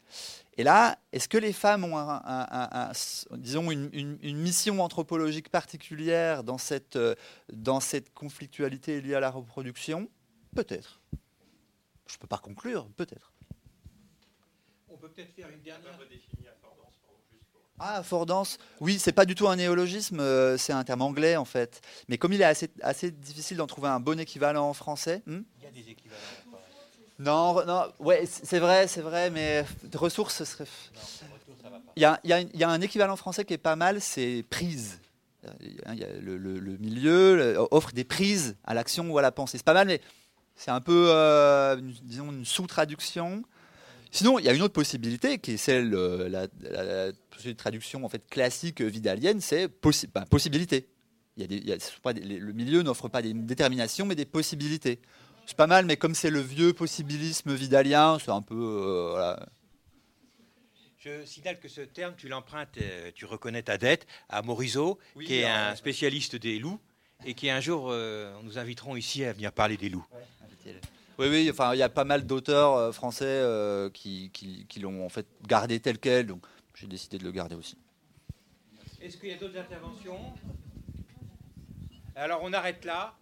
Et là, est-ce que les femmes ont, un, disons, une, mission anthropologique particulière dans cette, euh, dans cette conflictualité liée à la reproduction? Peut-être. Je ne peux pas conclure, peut-être. On peut peut-être faire une dernière... Ah, affordance. Oui, c'est pas du tout un néologisme, euh, c'est un terme anglais en fait. Mais comme il est assez, assez difficile d'en trouver un bon équivalent en français. Hmm il y a des équivalents. Non, non, ouais, c'est vrai, c'est vrai, mais ressources, ce serait. Il y, a, il, y a, un équivalent français qui est pas mal, c'est prise. le, milieu offre des prises à l'action ou à la pensée. C'est pas mal, mais c'est un peu, euh, disons, une sous-traduction. Sinon, il y a une autre possibilité qui est celle, euh, la, la, la, traduction en fait classique vidalienne, c'est possi ben, possibilité. Il y a des, le milieu n'offre pas des déterminations, mais des possibilités. C'est pas mal, mais comme c'est le vieux possibilisme vidalien, c'est un peu. Euh, Je signale que ce terme, tu l'empruntes, euh, tu reconnais ta dette à Morisot, qui est un spécialiste des loups, et qui un jour, euh, nous inviterons ici à venir parler des loups. Oui, oui, enfin, il y a pas mal d'auteurs français qui, qui l'ont en fait gardé tel quel, donc j'ai décidé de le garder aussi. Est-ce qu'il y a d'autres interventions? Alors, on arrête là.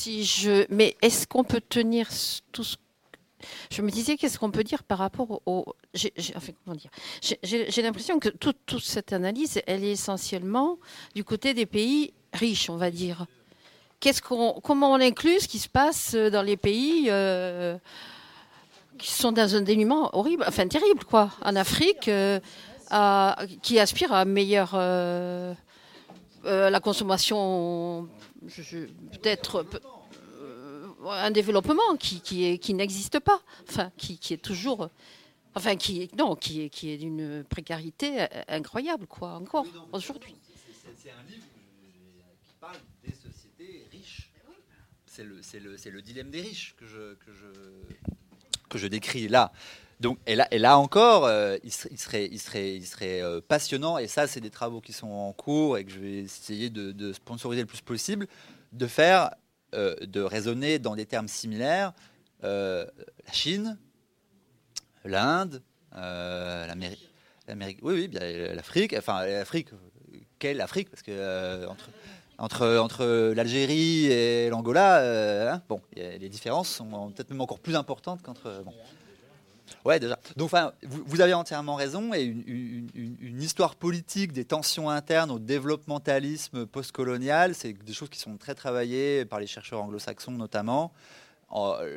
si je, mais est-ce qu'on peut tenir tout ce je me disais, qu'est-ce qu'on peut dire par rapport au. J'ai, enfin, comment dire J'ai l'impression que toute, cette analyse, elle est essentiellement du côté des pays riches, on va dire. Qu'est-ce qu'on, comment on inclut ce qui se passe dans les pays euh, qui sont dans un dénuement horrible, enfin terrible, quoi, en Afrique, euh, qui aspirent à meilleure. Euh, la consommation peut-être un développement qui, qui, qui n'existe pas, enfin, qui, qui, est toujours. Enfin, qui est, non, qui est, qui est d'une précarité incroyable, quoi, encore aujourd'hui. C'est un livre qui parle des sociétés riches. C'est le, le, le, dilemme des riches que je, que je, que je décris là. Donc, et là, et là encore, euh, il, serait, il serait, il serait, euh, passionnant, et ça, c'est des travaux qui sont en cours et que je vais essayer de, sponsoriser le plus possible, de faire, euh, de raisonner dans des termes similaires la Chine, l'Inde, l'Amérique, oui, l'Afrique, enfin l'Afrique, quelle Afrique Parce que entre, entre, entre l'Algérie et l'Angola, hein, bon, les différences sont peut-être même encore plus importantes qu'entre. Ouais, déjà. Donc, enfin, vous, avez entièrement raison. Et une, histoire politique des tensions internes au développementalisme postcolonial, c'est des choses qui sont très travaillées par les chercheurs anglo-saxons notamment.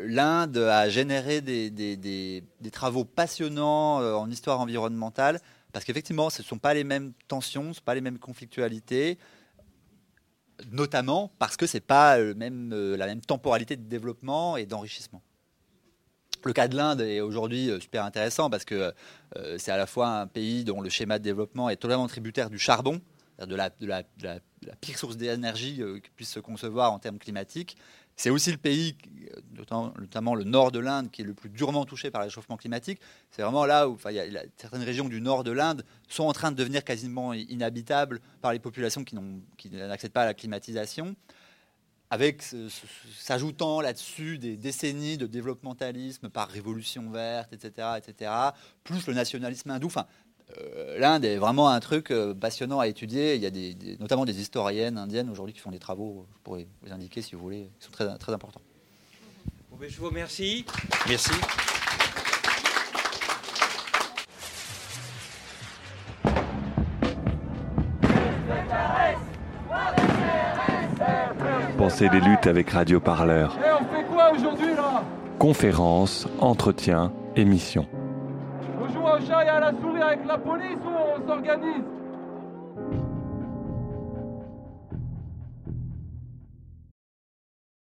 L'Inde a généré des, travaux passionnants euh, en histoire environnementale parce qu'effectivement, ce ne sont pas les mêmes tensions, ce ne sont pas les mêmes conflictualités notamment parce que ce n'est pas euh, la même temporalité de développement et d'enrichissement. Le cas de l'Inde est aujourd'hui euh, super intéressant parce que euh, c'est à la fois un pays dont le schéma de développement est totalement tributaire du charbon, de la, de la, pire source d'énergie euh, qui puisse se concevoir en termes climatiques. C'est aussi le pays, notamment, le nord de l'Inde, qui est le plus durement touché par le réchauffement climatique. C'est vraiment là où certaines régions du nord de l'Inde sont en train de devenir quasiment inhabitables par les populations qui n'accèdent pas à la climatisation. Avec s'ajoutant là-dessus des décennies de développementalisme par révolution verte, etc., etc., plus le nationalisme hindou. Enfin, euh, l'Inde est vraiment un truc euh, passionnant à étudier. Il y a des, notamment des historiennes indiennes aujourd'hui qui font des travaux, je pourrais vous indiquer si vous voulez, qui sont très, très importants. Ben, je vous remercie. Merci. Pensez les luttes avec Radio Parleur. Et on fait quoi aujourd'hui là? Conférences, entretiens, émissions. On joue au chat et à la souris avec la police ou on s'organise?